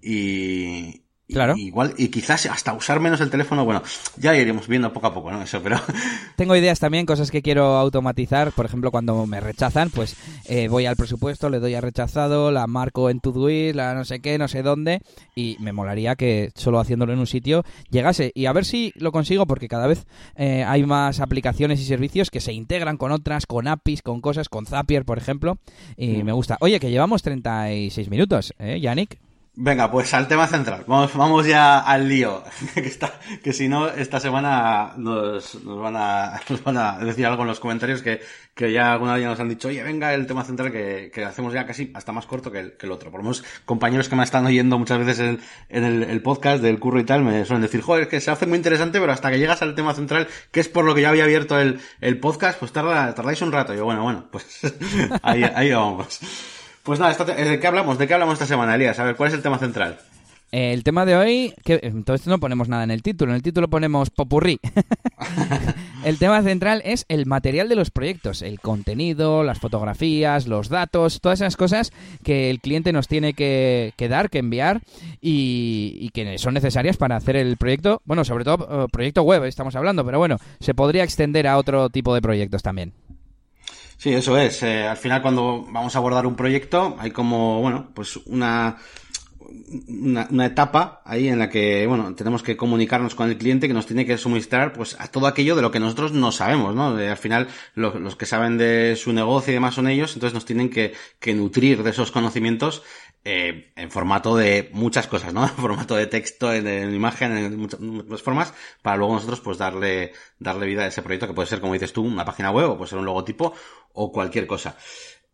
y, Claro. igual, y quizás hasta usar menos el teléfono, bueno, ya iremos viendo poco a poco, ¿no? Eso, pero... Tengo ideas también, cosas que quiero automatizar. Por ejemplo, cuando me rechazan, pues eh, voy al presupuesto, le doy a rechazado, la marco en Todoist, la no sé qué, no sé dónde, y me molaría que solo haciéndolo en un sitio llegase. Y a ver si lo consigo, porque cada vez eh, hay más aplicaciones y servicios que se integran con otras, con APIs, con cosas, con Zapier, por ejemplo, y mm. me gusta. Oye, que llevamos 36 minutos, ¿eh, Yannick? Venga, pues al tema central. Vamos, vamos ya al lío. que, está, que si no, esta semana nos, nos, van a, nos van a decir algo en los comentarios que, que ya alguna vez ya nos han dicho, oye, venga el tema central que, que hacemos ya casi hasta más corto que el, que el otro. Por lo menos compañeros que me están oyendo muchas veces en, en el, podcast del curro y tal me suelen decir, joder, que se hace muy interesante, pero hasta que llegas al tema central, que es por lo que ya había abierto el, el podcast, pues tarda, tardáis un rato. Y yo, bueno, bueno, pues ahí, ahí vamos. Pues nada, ¿de qué hablamos? ¿De qué hablamos esta semana, Elías? A ver, ¿cuál es el tema central? El tema de hoy, que entonces no ponemos nada en el título, en el título ponemos popurrí. el tema central es el material de los proyectos, el contenido, las fotografías, los datos, todas esas cosas que el cliente nos tiene que, dar, que enviar y, que son necesarias para hacer el proyecto, bueno, sobre todo eh, proyecto web estamos hablando, pero bueno, se podría extender a otro tipo de proyectos también. Sí, eso es. Eh, al final, cuando vamos a abordar un proyecto, hay como, bueno, pues una, una, etapa ahí en la que, bueno, tenemos que comunicarnos con el cliente que nos tiene que suministrar, pues, a todo aquello de lo que nosotros no sabemos, ¿no? al final, los que saben de su negocio y demás son ellos, entonces nos tienen que, que nutrir de esos conocimientos eh, en formato de muchas cosas, ¿no? En formato de texto, en, imagen, en muchas, formas, para luego nosotros pues darle, darle vida a ese proyecto que puede ser, como dices tú, una página web o puede ser un logotipo o cualquier cosa.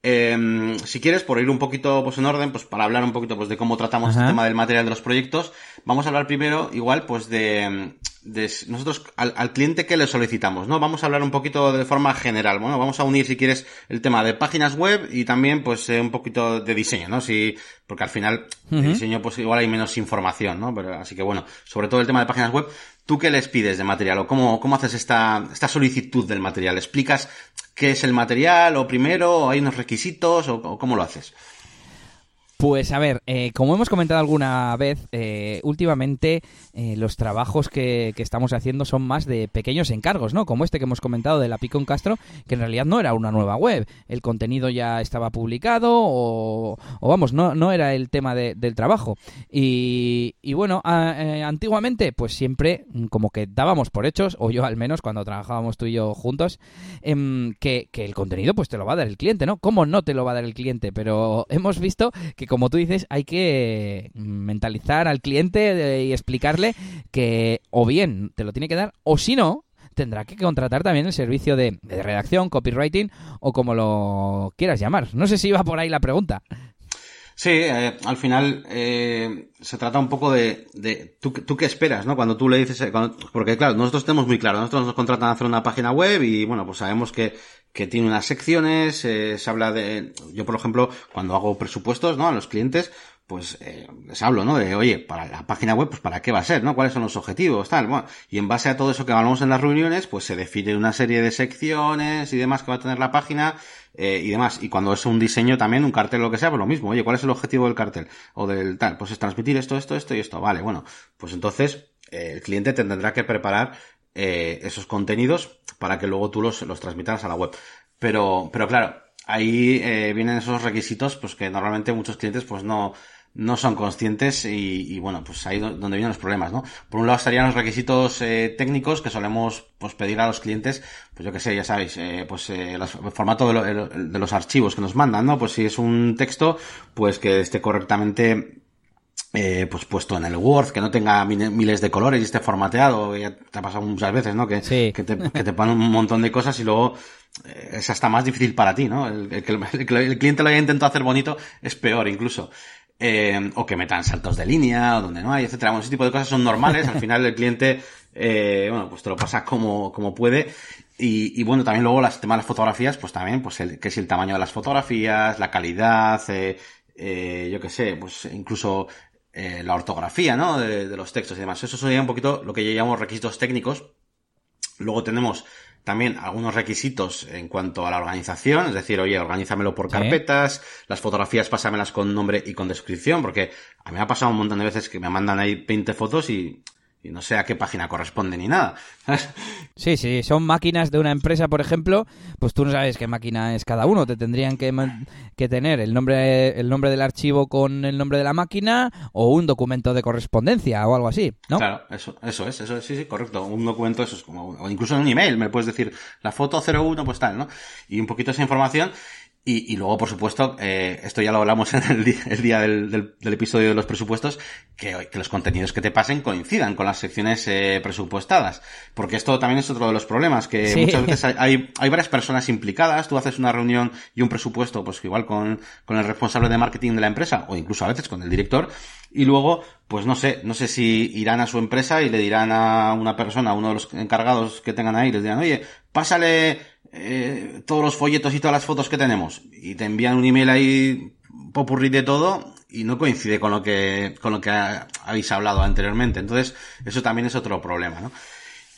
Eh, si quieres, por ir un poquito pues en orden, pues para hablar un poquito pues de cómo tratamos el tema del material de los proyectos, vamos a hablar primero igual pues de, de nosotros al, al, cliente que le solicitamos, ¿no? Vamos a hablar un poquito de forma general, bueno, vamos a unir si quieres el tema de páginas web y también pues eh, un poquito de diseño, ¿no? Si, porque al final el diseño pues igual hay menos información, ¿no? Pero, así que bueno, sobre todo el tema de páginas web, ¿tú qué les pides de material o cómo, cómo haces esta, esta solicitud del material? ¿Explicas qué es el material o primero o hay unos requisitos o cómo lo haces? Pues a ver, eh, como hemos comentado alguna vez, eh, últimamente eh, los trabajos que, estamos haciendo son más de pequeños encargos, ¿no? Como este que hemos comentado de la Picon Castro, que en realidad no era una nueva web. El contenido ya estaba publicado o, vamos, no, no era el tema del trabajo. Y, bueno, antiguamente pues siempre como que dábamos por hechos, o yo al menos cuando trabajábamos tú y yo juntos, em, que, que el contenido pues te lo va a dar el cliente, ¿no? ¿Cómo no te lo va a dar el cliente? Pero hemos visto que como tú dices, hay que mentalizar al cliente y explicarle que o bien te lo tiene que dar, o si no, tendrá que contratar también el servicio de, redacción, copywriting o como lo quieras llamar. No sé si iba por ahí la pregunta. Sí, eh, al final eh, se trata un poco de, de ¿tú, tú, qué esperas, ¿no? Cuando tú le dices, eh, porque claro, nosotros tenemos muy claro, nosotros nos contratan a hacer una página web y bueno, pues sabemos que que tiene unas secciones, eh, se habla de, yo por ejemplo, cuando hago presupuestos, ¿no? A los clientes, pues eh, les hablo, ¿no? De, oye, para la página web, pues para qué va a ser, ¿no? ¿Cuáles son los objetivos, tal? Bueno, y en base a todo eso que hablamos en las reuniones, pues se define una serie de secciones y demás que va a tener la página eh, y demás. Y cuando es un diseño también, un cartel, lo que sea, pues lo mismo. Oye, ¿cuál es el objetivo del cartel? O del tal, pues es transmitir esto, esto, esto y esto. Vale, bueno, pues entonces eh, el cliente te tendrá que preparar eh, esos contenidos para que luego tú los, los transmitas a la web. Pero, pero claro, ahí eh, vienen esos requisitos pues que normalmente muchos clientes pues no, no son conscientes y, y, bueno, pues ahí donde vienen los problemas, ¿no? Por un lado estarían los requisitos eh, técnicos que solemos pues pedir a los clientes, pues yo que sé, ya sabéis, eh, pues eh, el formato de, de, los archivos que nos mandan, ¿no? Pues si es un texto, pues que esté correctamente eh, pues puesto en el Word, que no tenga miles de colores y esté formateado, ya te ha pasado muchas veces, ¿no? Que, que, te, que te ponen un montón de cosas y luego eh, es hasta más difícil para ti, ¿no? El, el, cliente lo haya intentado hacer bonito es peor incluso. Eh, o que metan saltos de línea, o donde no hay, etcétera. Bueno, ese tipo de cosas son normales. Al final el cliente, eh, bueno, pues te lo pasa como, como puede. Y, y bueno, también luego las temas de las fotografías, pues también, pues el, que es el tamaño de las fotografías, la calidad, eh, eh, yo qué sé, pues incluso eh, la ortografía, ¿no? De, de, los textos y demás. Eso sería un poquito lo que yo llamo requisitos técnicos. Luego tenemos también algunos requisitos en cuanto a la organización, es decir, oye, organízamelo por carpetas, las fotografías pásamelas con nombre y con descripción, porque a mí me ha pasado un montón de veces que me mandan ahí 20 fotos y y no sé a qué página corresponde ni nada. sí, sí, son máquinas de una empresa, por ejemplo, pues tú no sabes qué máquina es cada uno. Te tendrían que, que tener el nombre, el nombre del archivo con el nombre de la máquina o un documento de correspondencia o algo así, ¿no? Claro, eso, eso es, eso sí, sí, correcto. Un documento, eso es como, o incluso en un email, me puedes decir la foto 01, pues tal, ¿no? Y un poquito esa información y, y, luego, por supuesto, eh, esto ya lo hablamos en el día, el día del, del, del, episodio de los presupuestos, que, que, los contenidos que te pasen coincidan con las secciones eh, presupuestadas. Porque esto también es otro de los problemas, que sí. muchas veces hay, hay, hay, varias personas implicadas, tú haces una reunión y un presupuesto, pues igual con, con el responsable de marketing de la empresa, o incluso a veces con el director, y luego, pues no sé, no sé si irán a su empresa y le dirán a una persona, a uno de los encargados que tengan ahí, les dirán, oye, pásale eh, todos los folletos y todas las fotos que tenemos. Y te envían un email ahí popurrí de todo y no coincide con lo que con lo que habéis hablado anteriormente. Entonces eso también es otro problema ¿no?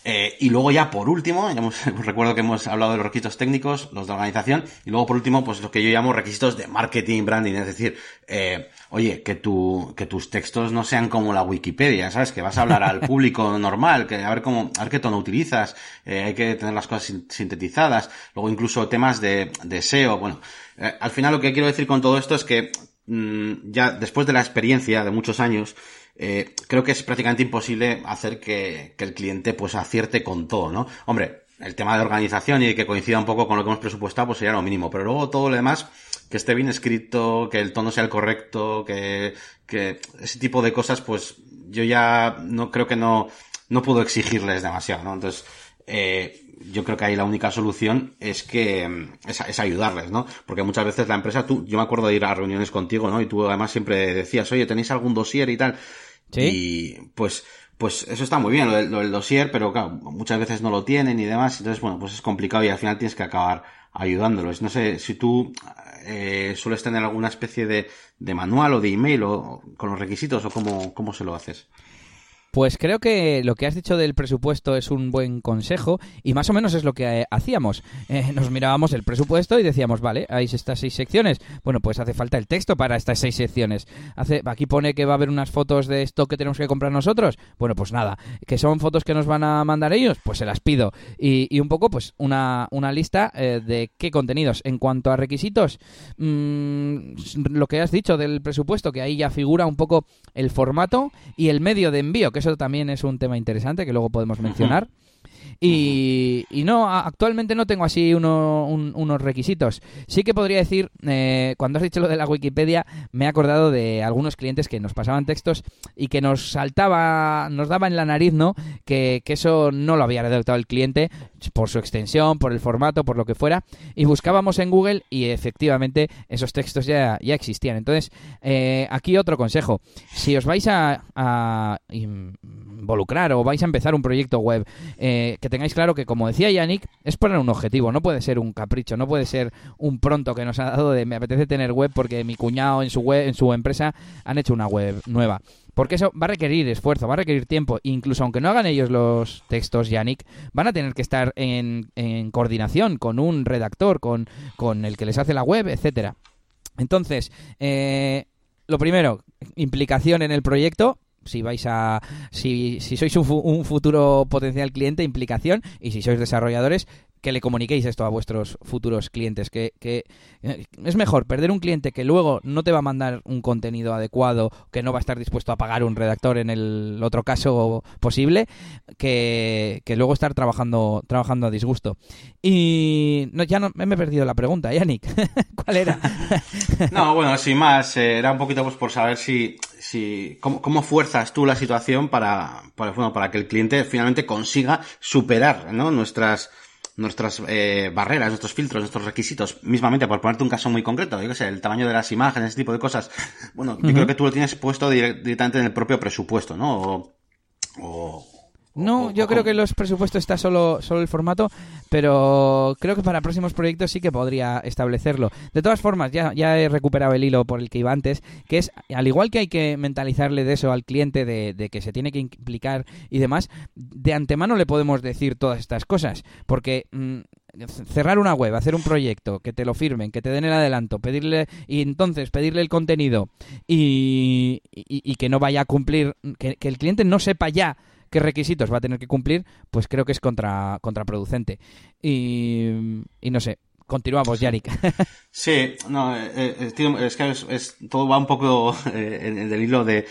Eh, y luego ya por último, ya recuerdo que hemos hablado de los requisitos técnicos, los de organización, y luego por último, pues lo que yo llamo requisitos de marketing, branding, es decir, eh, oye, que tu, que tus textos no sean como la Wikipedia, ¿sabes? Que vas a hablar al público normal, que a ver cómo, a ver qué tono utilizas, eh, hay que tener las cosas sintetizadas, luego incluso temas de, de SEO, bueno, eh, al final lo que quiero decir con todo esto es que mmm, ya después de la experiencia de muchos años, eh, creo que es prácticamente imposible hacer que, que, el cliente pues acierte con todo, ¿no? Hombre, el tema de organización y que coincida un poco con lo que hemos presupuestado pues sería lo mínimo, pero luego todo lo demás, que esté bien escrito, que el tono sea el correcto, que, que ese tipo de cosas pues yo ya no creo que no, no puedo exigirles demasiado, ¿no? Entonces, eh, yo creo que ahí la única solución es que es, es, ayudarles, ¿no? Porque muchas veces la empresa, tú, yo me acuerdo de ir a reuniones contigo, ¿no? Y tú además siempre decías, oye, ¿tenéis algún dossier y tal? ¿Sí? Y pues, pues eso está muy bien, lo del, lo del, dossier, pero claro, muchas veces no lo tienen y demás, entonces bueno, pues es complicado y al final tienes que acabar ayudándolos. No sé si tú eh, sueles tener alguna especie de, de manual o de email o, con los requisitos o cómo, cómo se lo haces. Pues creo que lo que has dicho del presupuesto es un buen consejo y más o menos es lo que eh, hacíamos. Eh, nos mirábamos el presupuesto y decíamos, vale, hay estas seis secciones. Bueno, pues hace falta el texto para estas seis secciones. Hace, aquí pone que va a haber unas fotos de esto que tenemos que comprar nosotros. Bueno, pues nada, que son fotos que nos van a mandar ellos, pues se las pido. Y, un poco, pues una, lista eh, de qué contenidos. En cuanto a requisitos, mmm, lo que has dicho del presupuesto, que ahí ya figura un poco el formato y el medio de envío, eso también es un tema interesante que luego podemos mencionar. Y, y, no, actualmente no tengo así uno, un, unos requisitos. Sí que podría decir, eh, cuando has dicho lo de la Wikipedia, me he acordado de algunos clientes que nos pasaban textos y que nos saltaba, nos daba en la nariz, ¿no? Que, que eso no lo había redactado el cliente por su extensión, por el formato, por lo que fuera. Y buscábamos en Google y efectivamente esos textos ya, ya existían. Entonces, eh, aquí otro consejo. Si os vais a, a involucrar o vais a empezar un proyecto web, eh, que tengáis claro que, como decía Yannick, es poner un objetivo, no puede ser un capricho, no puede ser un pronto que nos ha dado de me apetece tener web porque mi cuñado en su web, en su empresa han hecho una web nueva. Porque eso va a requerir esfuerzo, va a requerir tiempo. Incluso aunque no hagan ellos los textos, Yannick, van a tener que estar en, coordinación con un redactor, con, con, el que les hace la web, etcétera. Entonces, eh, lo primero, implicación en el proyecto, si vais a si, si sois un, futuro potencial cliente implicación y si sois desarrolladores que le comuniquéis esto a vuestros futuros clientes, que, que, eh, es mejor perder un cliente que luego no te va a mandar un contenido adecuado, que no va a estar dispuesto a pagar un redactor en el otro caso posible, que, que luego estar trabajando, trabajando a disgusto. Y no, ya no, me he perdido la pregunta, Yannick. ¿Cuál era? no, bueno, sin más, eh, era un poquito pues por saber si, si cómo, cómo fuerzas tú la situación para, para, bueno, para que el cliente finalmente consiga superar ¿no? nuestras nuestras eh, barreras, nuestros filtros, nuestros requisitos, mismamente por ponerte un caso muy concreto, yo que sé, el tamaño de las imágenes, ese tipo de cosas. Bueno, yo creo que tú lo tienes puesto directamente en el propio presupuesto, ¿no? O, o, no, yo creo que los presupuestos está solo, solo el formato, pero creo que para próximos proyectos sí que podría establecerlo. De todas formas, ya, ya he recuperado el hilo por el que iba antes, que es, al igual que hay que mentalizarle de eso al cliente, de, que se tiene que implicar y demás, de antemano le podemos decir todas estas cosas, porque... Mm, cerrar una web, hacer un proyecto, que te lo firmen, que te den el adelanto, pedirle y entonces pedirle el contenido y, y, que no vaya a cumplir, que, que, el cliente no sepa ya qué requisitos va a tener que cumplir, pues creo que es contra, contraproducente. Y, no sé, continuamos, Yannick. sí, no, eh, eh, es que es, todo va un poco eh, en el hilo de,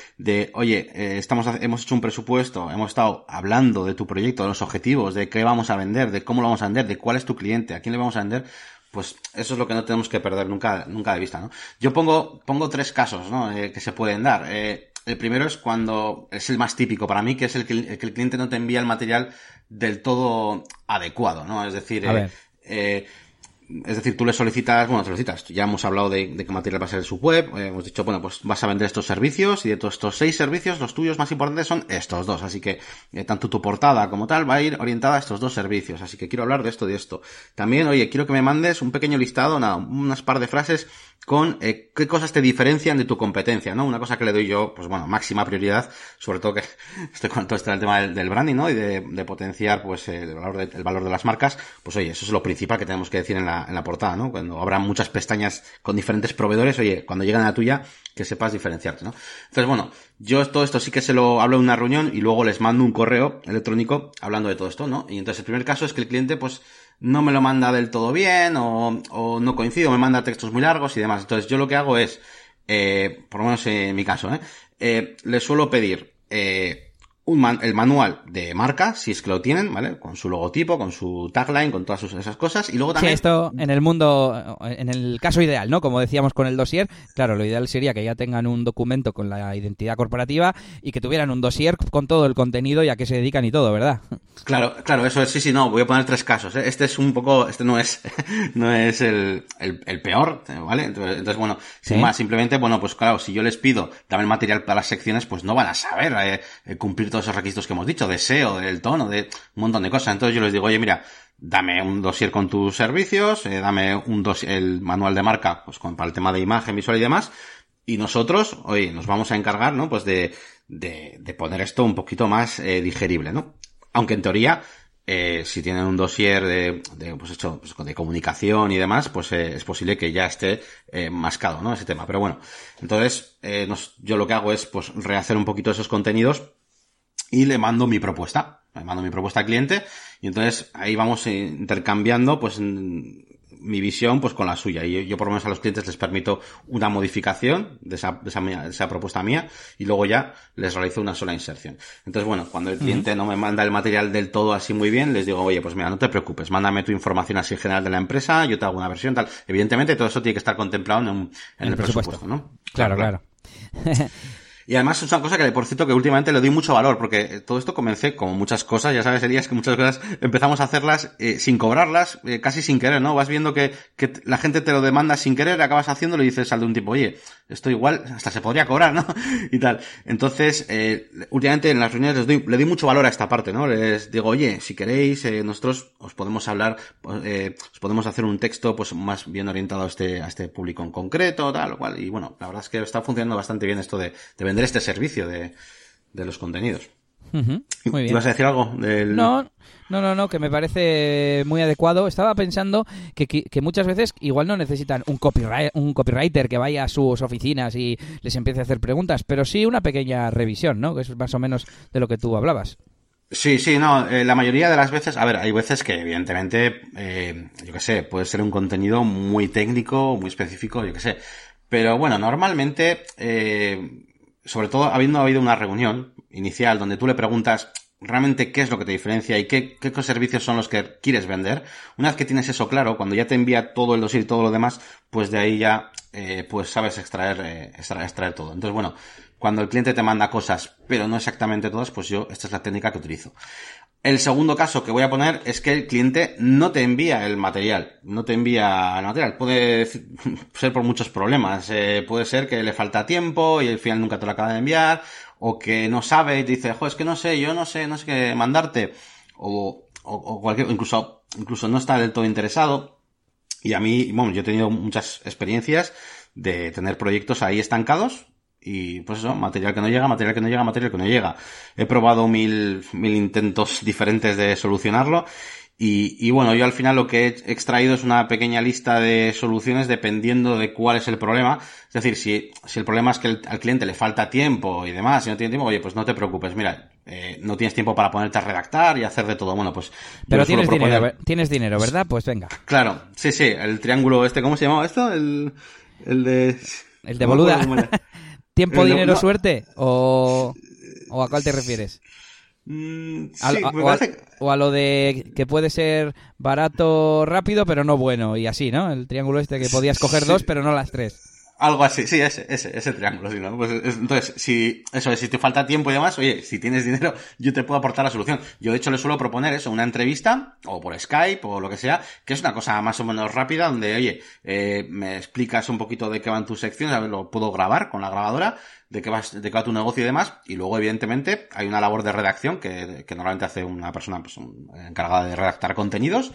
oye, estamos, hemos hecho un presupuesto, hemos estado hablando de tu proyecto, de los objetivos, de qué vamos a vender, de cómo lo vamos a vender, de cuál es tu cliente, a quién le vamos a vender. Pues eso es lo que no tenemos que perder nunca, nunca de vista, ¿no? Yo pongo, pongo tres casos, ¿no? que se pueden dar. Eh, el primero es cuando es el más típico para mí, que es el que el, cliente no te envía el material del todo adecuado, ¿no? Es decir, eh, eh, es decir, tú le solicitas, bueno, te solicitas, ya hemos hablado de, qué material va a ser su web, eh, hemos dicho, bueno, pues vas a vender estos servicios y de todos estos seis servicios, los tuyos más importantes son estos dos, así que eh, tanto tu portada como tal va a ir orientada a estos dos servicios, así que quiero hablar de esto y de esto. También, oye, quiero que me mandes un pequeño listado, nada, unas par de frases con eh, qué cosas te diferencian de tu competencia, ¿no? Una cosa que le doy yo, pues bueno, máxima prioridad, sobre todo que estoy con todo este el tema del, branding, ¿no? Y de, potenciar, pues, el valor, de, el valor de las marcas, pues oye, eso es lo principal que tenemos que decir en la, en la portada, ¿no? Cuando habrá muchas pestañas con diferentes proveedores, oye, cuando lleguen a la tuya, que sepas diferenciarte, ¿no? Entonces, bueno, yo todo esto sí que se lo hablo en una reunión y luego les mando un correo electrónico hablando de todo esto, ¿no? Y entonces el primer caso es que el cliente, pues, no me lo manda del todo bien o, o no coincido, me manda textos muy largos y demás. Entonces yo lo que hago es, eh, por lo menos en mi caso, ¿eh? eh le suelo pedir eh, el manual de marca, si es que lo tienen, ¿vale? Con su logotipo, con su tagline, con todas esas cosas. Y luego también. Sí, esto en el mundo, en el caso ideal, ¿no? Como decíamos con el dossier, claro, lo ideal sería que ya tengan un documento con la identidad corporativa y que tuvieran un dossier con todo el contenido y a qué se dedican y todo, ¿verdad? Claro, claro, eso es, sí, sí, no, voy a poner tres casos. ¿eh? Este es un poco, este no es, no es el, el, peor, ¿vale? Entonces, bueno, sin más, simplemente, bueno, pues claro, si yo les pido, el material para las secciones, pues no van a saber eh, eh cumplir esos requisitos que hemos dicho, de SEO, del tono, de un montón de cosas. Entonces yo les digo, oye, mira, dame un dossier con tus servicios, eh, dame un dossier, el manual de marca, pues con, para el tema de imagen, visual y demás. Y nosotros, oye, nos vamos a encargar, ¿no? Pues de, de, poner esto un poquito más eh, digerible, ¿no? Aunque en teoría, eh, si tienen un dossier de, pues hecho, pues, de comunicación y demás, pues es posible que ya esté eh, mascado, ¿no? Ese tema. Pero bueno, entonces, nos, yo lo que hago es, pues, rehacer un poquito esos contenidos y le mando mi propuesta. Le mando mi propuesta al cliente y entonces ahí vamos intercambiando pues mi visión pues con la suya. Y yo, por lo menos a los clientes les permito una modificación de esa, de esa, de esa propuesta mía y luego ya les realizo una sola inserción. Entonces, bueno, cuando el cliente no me manda el material del todo así muy bien, les digo, oye, pues mira, no te preocupes, mándame tu información así general de la empresa, yo te hago una versión tal. Evidentemente todo eso tiene que estar contemplado en, en, el, presupuesto. ¿no? claro. claro. Y además es una cosa que, por cierto, que últimamente le doy mucho valor, porque todo esto comencé, como muchas cosas, ya sabes, Elías, que muchas cosas empezamos a hacerlas eh, sin cobrarlas, eh, casi sin querer, ¿no? Vas viendo que, que la gente te lo demanda sin querer, acabas haciéndolo y dices al de un tipo, oye, esto igual hasta se podría cobrar, ¿no? y tal. Entonces, eh, últimamente en las reuniones les doy, le doy mucho valor a esta parte, ¿no? Les digo, oye, si queréis, eh, nosotros os podemos hablar, pues, eh, os podemos hacer un texto, pues, más bien orientado a este, a este público en concreto, tal, lo cual. Y bueno, la verdad es que está funcionando bastante bien esto de, de vender este servicio de, de los contenidos. Muy bien. ¿Ibas a decir algo? Del... No, no, no, no, que me parece muy adecuado. Estaba pensando que, que, muchas veces igual no necesitan un, copyright, un copywriter que vaya a sus oficinas y les empiece a hacer preguntas, pero sí una pequeña revisión, ¿no? Que es más o menos de lo que tú hablabas. Sí, sí, no, eh, la mayoría de las veces, a ver, hay veces que evidentemente, eh, yo qué sé, puede ser un contenido muy técnico, muy específico, yo qué sé. Pero bueno, normalmente, eh, sobre todo habiendo habido una reunión inicial donde tú le preguntas realmente qué es lo que te diferencia y qué, qué servicios son los que quieres vender, una vez que tienes eso claro, cuando ya te envía todo el dossier y todo lo demás, pues de ahí ya, eh, pues sabes extraer, eh, extraer, extraer todo. Entonces, bueno, cuando el cliente te manda cosas, pero no exactamente todas, pues yo, esta es la técnica que utilizo. El segundo caso que voy a poner es que el cliente no te envía el material, no te envía el material. Puede ser por muchos problemas. Eh, puede ser que le falta tiempo y al final nunca te lo acaba de enviar, o que no sabe y te dice, jo, es que no sé, yo no sé, no sé qué mandarte, o, o, o cualquier, incluso, incluso no está del todo interesado. Y a mí, bueno, yo he tenido muchas experiencias de tener proyectos ahí estancados, y pues eso, material que no llega, material que no llega, material que no llega. He probado mil, mil intentos diferentes de solucionarlo y, y, bueno, yo al final lo que he extraído es una pequeña lista de soluciones dependiendo de cuál es el problema. Es decir, si, si el problema es que al cliente le falta tiempo y demás, y no tiene tiempo, oye, pues no te preocupes, mira, eh, no tienes tiempo para ponerte a redactar y hacer de todo. Bueno, pues... Pero tienes dinero, tienes dinero, ¿verdad? Pues venga. Claro, sí, sí, el triángulo este, ¿cómo se llamaba esto? El, el de... El de boluda. ¿Tiempo, dinero, suerte? ¿O, ¿O a cuál te refieres? Mm, sí, a, o, a, o, a, lo de que puede ser barato, rápido, pero no bueno, y así, ¿no? El triángulo este que podías coger sí. dos, pero no las tres. Algo así, sí, ese, ese, ese triángulo, sí, ¿no? Pues, entonces, si, eso es, si te falta tiempo y demás, oye, si tienes dinero, yo te puedo aportar la solución. Yo, de hecho, le suelo proponer eso, una entrevista, o por Skype, o lo que sea, que es una cosa más o menos rápida, donde, oye, eh, me explicas un poquito de qué van tus secciones, a ver, lo puedo grabar con la grabadora, de qué, vas, de qué va tu negocio y demás, y luego, evidentemente, hay una labor de redacción que, que normalmente hace una persona, pues, encargada de redactar contenidos,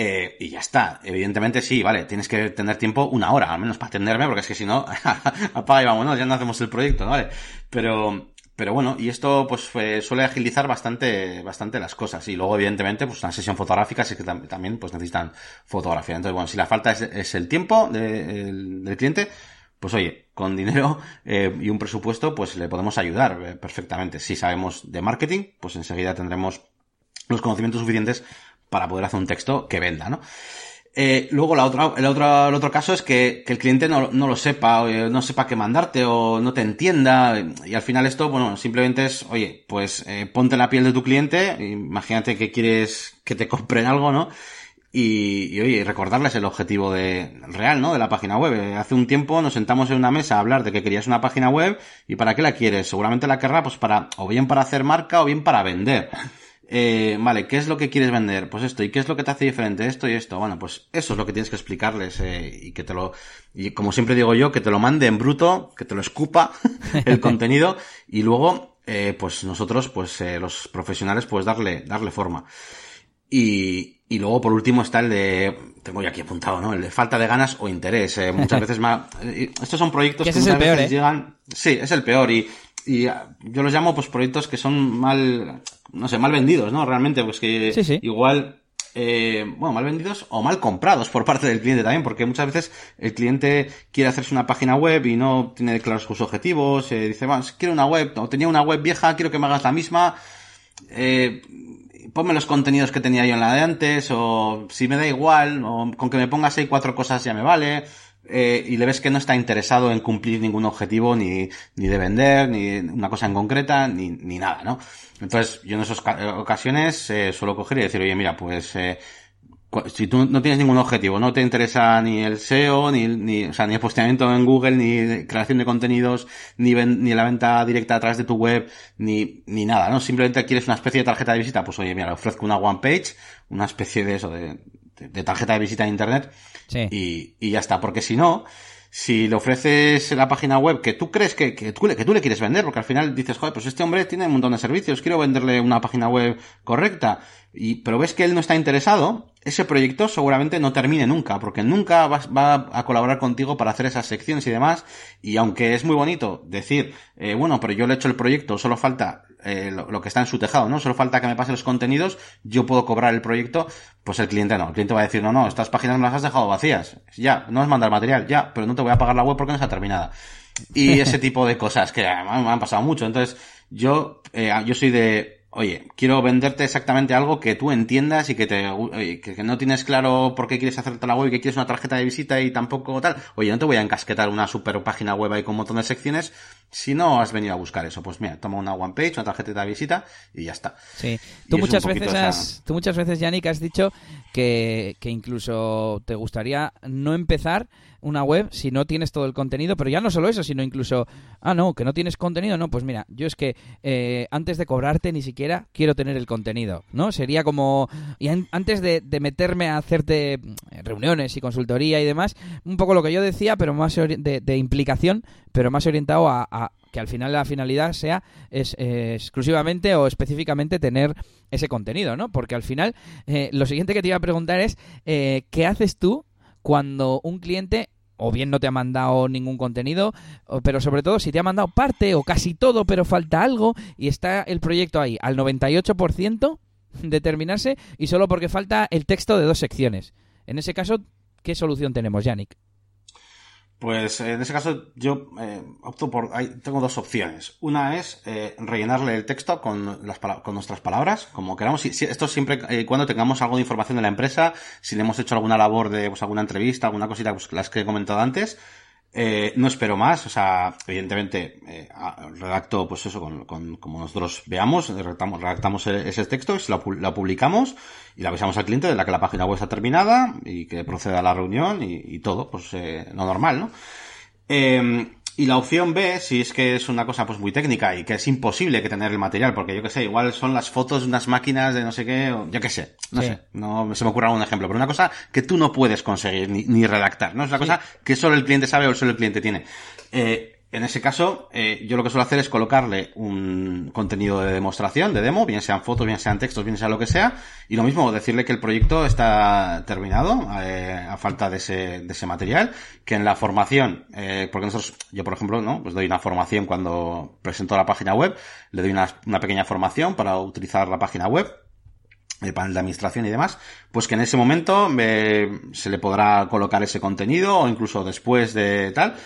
eh, y ya está. Evidentemente sí, vale, tienes que tener tiempo una hora, al menos para atenderme, porque es que si no, apaga y vámonos, ya no hacemos el proyecto, ¿no? ¿vale? Pero, pero bueno, y esto pues suele agilizar bastante, bastante las cosas. Y luego, evidentemente, pues una sesión fotográfica sí que tam también pues necesitan fotografía. Entonces, bueno, si la falta es, es el tiempo de, el, del cliente, pues oye, con dinero eh, y un presupuesto, pues le podemos ayudar eh, perfectamente. Si sabemos de marketing, pues enseguida tendremos los conocimientos suficientes para poder hacer un texto que venda, ¿no? Eh, luego la otra, el otro, el otro caso es que, que el cliente no, no, lo sepa, o no sepa qué mandarte, o no te entienda, y al final esto, bueno, simplemente es, oye, pues eh, ponte en la piel de tu cliente, imagínate que quieres que te compren algo, ¿no? Y, y, oye, recordarles el objetivo de, real, ¿no? De la página web. Hace un tiempo nos sentamos en una mesa a hablar de que querías una página web y para qué la quieres. Seguramente la querrá pues para, o bien para hacer marca o bien para vender. Eh, vale, ¿qué es lo que quieres vender? Pues esto, ¿y qué es lo que te hace diferente esto y esto? Bueno, pues eso es lo que tienes que explicarles eh, y que te lo, y como siempre digo yo, que te lo mande en bruto, que te lo escupa el contenido y luego, eh, pues nosotros, pues eh, los profesionales, pues darle, darle forma. Y, y luego por último está el de, tengo ya aquí apuntado, ¿no? El de falta de ganas o interés. Muchas veces más, estos son proyectos que, que muchas veces peor, llegan, sí, es el peor y, y yo los llamo pues proyectos que son mal, no sé, mal vendidos, ¿no? Realmente, pues que sí, sí. igual, eh, bueno, mal vendidos o mal comprados por parte del cliente también, porque muchas veces el cliente quiere hacerse una página web y no tiene claros sus objetivos, eh, dice, bueno, quiero una web, o tenía una web vieja, quiero que me hagas la misma, eh, ponme los contenidos que tenía yo en la de antes, o si me da igual, o con que me pongas ahí cuatro cosas ya me vale, eh, y le ves que no está interesado en cumplir ningún objetivo, ni, ni de vender, ni una cosa en concreta, ni, ni nada, ¿no? Entonces, yo en esas ocasiones eh, suelo coger y decir, oye, mira, pues, eh, si tú no tienes ningún objetivo, no te interesa ni el SEO, ni, ni, o sea, ni el posteamiento en Google, ni creación de contenidos, ni, ven, ni la venta directa a través de tu web, ni, ni nada, ¿no? Simplemente quieres una especie de tarjeta de visita, pues oye, mira, ofrezco una one page, una especie de eso, de, de, tarjeta de visita en internet, sí. y, y ya está, porque si no, si le ofreces la página web que tú crees que, que, tú, que tú le quieres vender, porque al final dices, joder, pues este hombre tiene un montón de servicios, quiero venderle una página web correcta, y, pero ves que él no está interesado, ese proyecto seguramente no termine nunca, porque nunca va, va a colaborar contigo para hacer esas secciones y demás, y aunque es muy bonito decir, eh, bueno, pero yo le he hecho el proyecto, solo falta eh, lo, lo, que está en su tejado, ¿no? Solo falta que me pase los contenidos, yo puedo cobrar el proyecto, pues el cliente no. El cliente va a decir, no, no, estas páginas me las has dejado vacías. Ya, no has mandado el material, ya, pero no te voy a pagar la web porque no está terminada. Y ese tipo de cosas que me han pasado mucho. Entonces, yo, eh, yo soy de, oye, quiero venderte exactamente algo que tú entiendas y que te que, no tienes claro por qué quieres hacerte la web y que quieres una tarjeta de visita y tampoco tal. Oye, no te voy a encasquetar una super página web ahí con un montón de secciones si no has venido a buscar eso. Pues mira, toma una one page, una tarjeta de visita y ya está. Sí. Tú muchas veces has, tú muchas veces, Yannick, has dicho que, que incluso te gustaría no empezar una web si no tienes todo el contenido, pero ya no solo eso, sino incluso, ah, no, que no tienes contenido, no, pues mira, yo es que eh, antes de cobrarte ni siquiera quiero tener el contenido, ¿no? Sería como, y antes de, meterme a hacerte mm, reuniones y consultoría y demás, un poco lo que yo decía, pero más de, implicación, pero más orientado a, que al final la finalidad sea es, exclusivamente o específicamente tener ese contenido, ¿no? Porque al final eh, lo siguiente que te iba a preguntar es eh, ¿qué haces tú cuando un cliente o bien no te ha mandado ningún contenido, pero sobre todo si te ha mandado parte o casi todo, pero falta algo y está el proyecto ahí al 98% de terminarse y solo porque falta el texto de dos secciones. En ese caso, ¿qué solución tenemos, Yannick? Pues en ese caso yo eh, opto por... tengo dos opciones. Una es eh, rellenarle el texto con, las, con nuestras palabras, como queramos. Si, esto siempre eh, cuando tengamos algo de información de la empresa, si le hemos hecho alguna labor de pues, alguna entrevista, alguna cosita, pues, las que he comentado antes, eh, no espero más, o sea, evidentemente eh, redacto pues eso con, con, como nosotros veamos, redactamos, redactamos e-, ese texto, lo, publicamos y le avisamos al cliente de la que la página web está terminada y que proceda a la reunión y, y todo, pues eh, lo normal, ¿no? Eh, y la opción B, si es que es una cosa pues muy técnica y que es imposible que tener el material, porque yo que sé, igual son las fotos de unas máquinas de no sé qué, o yo que sé, no sé, no se me ocurre algún ejemplo, pero una cosa que tú no puedes conseguir ni, ni redactar, ¿no? Es una cosa que solo el cliente sabe o solo el cliente tiene. Eh, en ese caso, eh, yo lo que suelo hacer es colocarle un contenido de demostración, de demo, bien sean fotos, bien sean textos, bien sea lo que sea, y lo mismo, decirle que el proyecto está terminado, eh, a falta de ese, de ese material, que en la formación, eh, porque nosotros, yo por ejemplo, ¿no? Pues doy una formación cuando presento la página web, le doy una, una pequeña formación para utilizar la página web, el panel de administración y demás, pues que en ese momento se le podrá colocar ese contenido o incluso después de tal,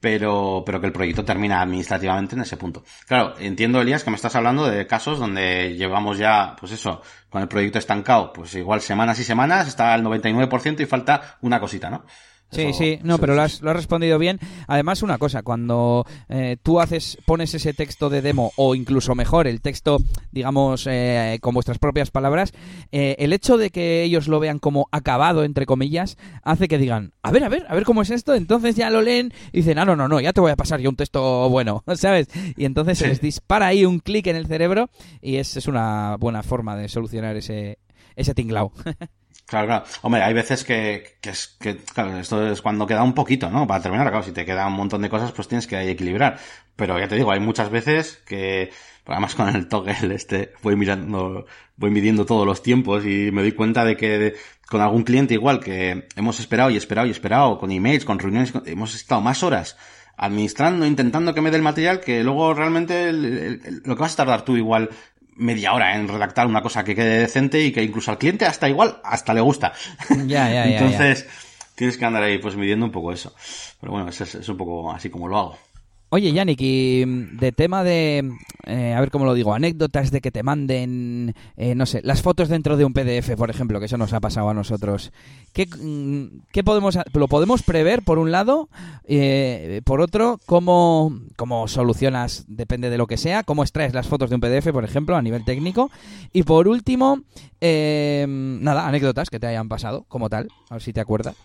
pero, pero que el proyecto termina administrativamente en ese punto. Claro, entiendo, Elías, que me estás hablando de casos donde llevamos ya, pues eso, con el proyecto estancado, pues igual semanas y semanas, está al 99% y falta una cosita, ¿no? Sí, sí, no, pero lo has, lo has, respondido bien. Además, una cosa, cuando eh, tú haces, pones ese texto de demo, o incluso mejor, el texto, digamos, eh, con vuestras propias palabras, eh, el hecho de que ellos lo vean como acabado, entre comillas, hace que digan, a ver, a ver, a ver cómo es esto, entonces ya lo leen y dicen, ah, no, no, no, ya te voy a pasar yo un texto bueno, ¿sabes? Y entonces se les dispara ahí un clic en el cerebro y es, es una buena forma de solucionar ese, ese tinglao. Claro, claro. Hombre, hay veces que, que, es, que, claro, esto es cuando queda un poquito, ¿no? Para terminar, claro, si te queda un montón de cosas, pues tienes que equilibrar. Pero ya te digo, hay muchas veces que, además con el toggle este, voy mirando, voy midiendo todos los tiempos y me doy cuenta de que con algún cliente igual que hemos esperado y esperado y esperado, con emails, con reuniones, hemos estado más horas administrando, intentando que me dé el material, que luego realmente lo que vas a tardar tú igual media hora en redactar una cosa que quede decente y que incluso al cliente hasta igual, hasta le gusta. Ya, ya, Entonces, tienes que andar ahí pues midiendo un poco eso. Pero bueno, es, es un poco así como lo hago. Oye, Yannick, y mm, de tema de, eh, a ver cómo lo digo, anécdotas de que te manden, eh, no sé, las fotos dentro de un PDF, por ejemplo, que eso nos ha pasado a nosotros. ¿Qué, mm, qué podemos, lo podemos prever, por un lado? Eh, por otro, ¿cómo, ¿cómo solucionas, depende de lo que sea, cómo extraes las fotos de un PDF, por ejemplo, a nivel técnico? Y por último, nada, anécdotas que te hayan pasado, como tal, a ver si te acuerdas.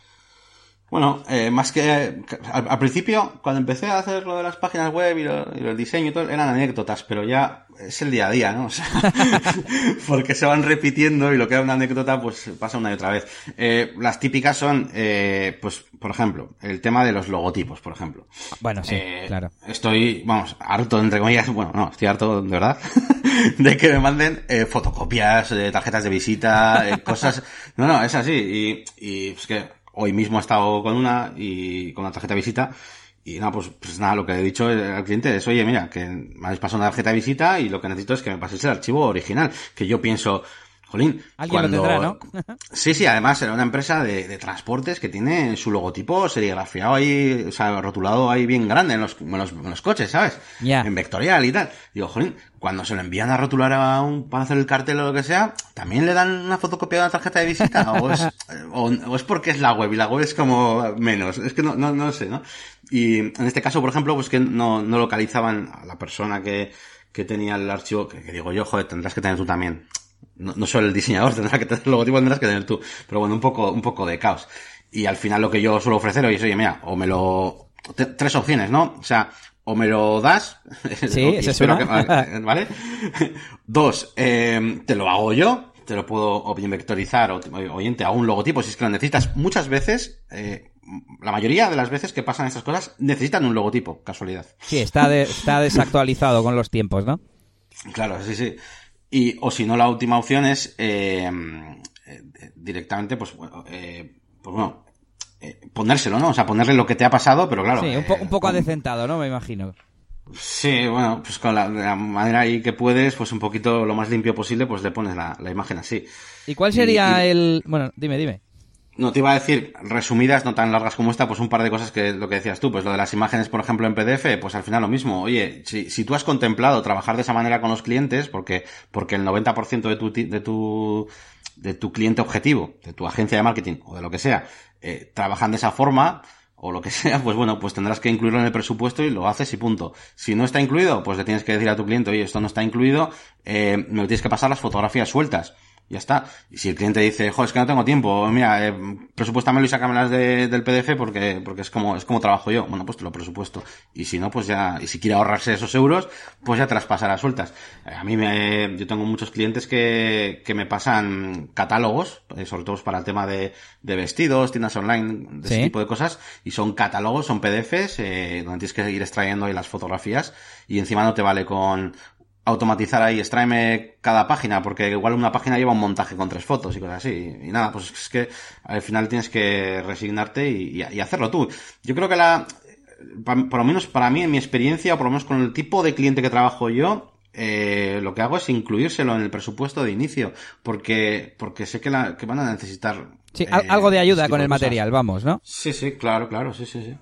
Bueno, eh, más que al, principio, cuando empecé a hacer lo de las páginas web y, lo, el diseño y todo, eran anécdotas, pero ya es el día a día, ¿no? O sea, porque se van repitiendo y lo que era una anécdota, pues pasa una y otra vez. Eh, las típicas son, eh, pues, por ejemplo, el tema de los logotipos, por ejemplo. Bueno, sí, claro. Estoy, vamos, harto, entre comillas, bueno, no, estoy harto, de verdad, de que me manden fotocopias, de tarjetas de visita, cosas. No, no, es así. Y, y pues que hoy mismo he estado con una y con una tarjeta de visita y nada, pues, pues nada, lo que he dicho al cliente es, oye, mira, que me habéis pasado una tarjeta de visita y lo que necesito es que me paséis el archivo original. Que yo pienso, jolín. Alguien lo tendrá, ¿no? sí, sí, además era una empresa de, transportes que tiene su logotipo serigrafiado ahí, o sea, rotulado ahí bien grande en los, en los, coches, ¿sabes? Ya. En vectorial y tal. Digo, jolín, cuando se lo envían a rotular a un, para hacer el cartel o lo que sea, ¿también le dan una fotocopia de una tarjeta de visita? ¿O es, o, es porque es la web y la web es como menos? Es que no, no, no sé, ¿no? Y en este caso, por ejemplo, pues que no, no localizaban a la persona que, que tenía el archivo, que, digo yo, joder, tendrás que tener tú también. No, no solo el diseñador, tendrás que tener el logotipo, tendrás que tener tú. Pero bueno, un poco, un poco de caos. Y al final lo que yo suelo ofrecer hoy es, oye, mira, o me lo... Tres opciones, ¿no? O sea, o me lo das. Sí, que, ¿Vale? Dos, eh, te lo hago yo. Te lo puedo vectorizar o, oyente, a un logotipo si es que lo necesitas. Muchas veces, eh, la mayoría de las veces que pasan estas cosas necesitan un logotipo, casualidad. Sí, está, está desactualizado con los tiempos, ¿no? Claro, sí, sí. Y, o si no, la última opción es eh, eh directamente, pues, eh, pues bueno, eh, ponérselo, ¿no? O sea, ponerle lo que te ha pasado, pero claro. Sí, un, un poco adecentado, ¿no? Me imagino. Sí, bueno, pues con la, la, manera ahí que puedes, pues un poquito lo más limpio posible, pues le pones la, la imagen así. ¿Y cuál sería el...? Bueno, dime, dime. No, te iba a decir, resumidas, no tan largas como esta, pues un par de cosas que lo que decías tú, pues lo de las imágenes, por ejemplo, en PDF, pues al final lo mismo. Oye, si, si tú has contemplado trabajar de esa manera con los clientes, porque, porque el 90% de tu, de tu, de tu cliente objetivo, de tu agencia de marketing o de lo que sea, eh, trabajan de esa forma, o lo que sea, pues bueno, pues tendrás que incluirlo en el presupuesto y lo haces y punto. Si no está incluido, pues le tienes que decir a tu cliente, oye, esto no está incluido, eh, me tienes que pasar las fotografías sueltas ya está. Y si el cliente dice, jo, es que no tengo tiempo, mira, eh, presupuéstamelo y sácamelas de, del PDF porque, porque es como, es como trabajo yo. Bueno, pues te lo presupuesto. Y si no, pues ya, y si quiere ahorrarse esos euros, pues ya te las pasará sueltas. Eh, a mí me, yo tengo muchos clientes que, que me pasan catálogos, eh, sobre todo para el tema de, de vestidos, tiendas online, de ese tipo de cosas, y son catálogos, son PDFs, eh, donde tienes que ir extrayendo ahí las fotografías, y encima no te vale con, automatizar ahí, extraeme cada página, porque igual una página lleva un montaje con tres fotos y cosas así. Y nada, pues es que al final tienes que resignarte y, hacerlo tú. Yo creo que la, por lo menos para mí, en mi experiencia, o por lo menos con el tipo de cliente que trabajo yo, eh, lo que hago es incluírselo en el presupuesto de inicio, porque, porque sé que, la, que van a necesitar. Sí, eh, algo de ayuda con el material, vamos, ¿no? Sí, sí, claro, claro, sí, sí, sí.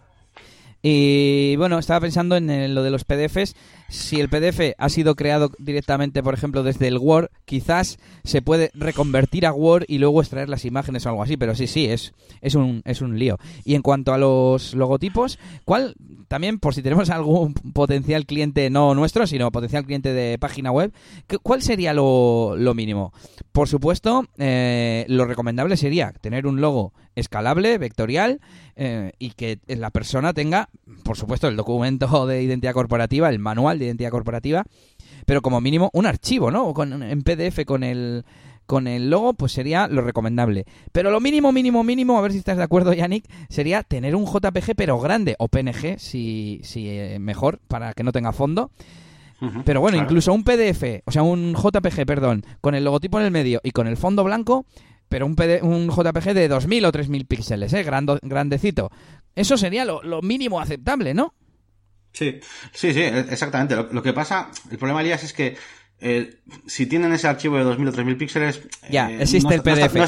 Y bueno, estaba pensando en lo de los PDFs. Si el PDF ha sido creado directamente, por ejemplo, desde el Word, quizás se puede reconvertir a Word y luego extraer las imágenes o algo así. Pero sí, sí, es, es, un, es un lío. Y en cuanto a los logotipos, ¿cuál, también por si tenemos algún potencial cliente, no nuestro, sino potencial cliente de página web, ¿cuál sería lo, lo mínimo? Por supuesto, eh, lo recomendable sería tener un logo escalable, vectorial, eh, y que la persona tenga, por supuesto, el documento de identidad corporativa, el manual de identidad corporativa, pero como mínimo un archivo, ¿no? Con, en PDF con el con el logo, pues sería lo recomendable. Pero lo mínimo, mínimo, mínimo, a ver si estás de acuerdo, Yannick, sería tener un JPG pero grande, o PNG, si, si eh, mejor, para que no tenga fondo. Pero bueno, incluso un PDF, o sea, un JPG, perdón, con el logotipo en el medio y con el fondo blanco, pero un, un JPG de 2000 o 3000 píxeles, ¿eh? grandecito. Eso sería lo, mínimo aceptable, ¿no? Sí, sí, sí, exactamente. Lo, que pasa, el problema, Elías, es que eh, si tienen ese archivo de 2000 o 3000 píxeles, ya, eh, existe el PDF. No,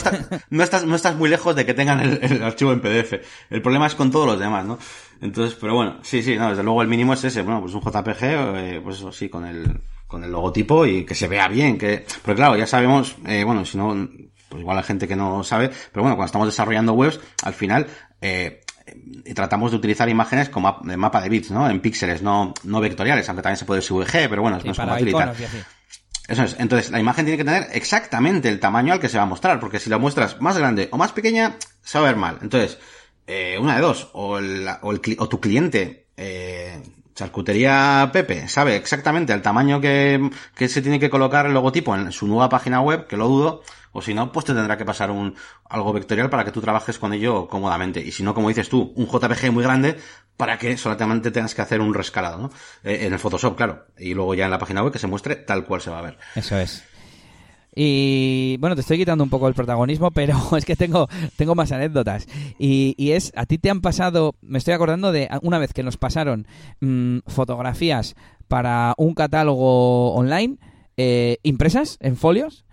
estás, no, estás, muy lejos de que tengan el, archivo en PDF. El problema es con todos los demás, ¿no? Entonces, pero bueno, sí, sí, no, desde luego el mínimo es ese, bueno, pues un JPG, eh, pues eso sí, con el, con el logotipo y que se vea bien, que, porque claro, ya sabemos, eh, bueno, si no, pues igual hay gente que no sabe, pero bueno, cuando estamos desarrollando webs, al final, eh, tratamos de utilizar imágenes como mapa de bits, ¿no? En píxeles, no, no vectoriales, aunque también se puede usar VG, pero bueno, es más fácil Eso es. Entonces, la imagen tiene que tener exactamente el tamaño al que se va a mostrar, porque si la muestras más grande o más pequeña, se va a ver mal. Entonces, eh, una de dos, o, el, o, el, o tu cliente, eh, Charcutería Pepe sabe exactamente el tamaño que, que se tiene que colocar el logotipo en su nueva página web, que lo dudo, o si no, pues te tendrá que pasar un, algo vectorial para que tú trabajes con ello cómodamente. Y si no, como dices tú, un JPG muy grande para que solamente tengas que hacer un rescalado, ¿no? Eh, en el Photoshop, claro. Y luego ya en la página web que se muestre tal cual se va a ver. Eso es. Y bueno, te estoy quitando un poco el protagonismo, pero es que tengo, tengo más anécdotas. Y, y es, a ti te han pasado, me estoy acordando de una vez que nos pasaron mm, fotografías para un catálogo online, eh, impresas en folios,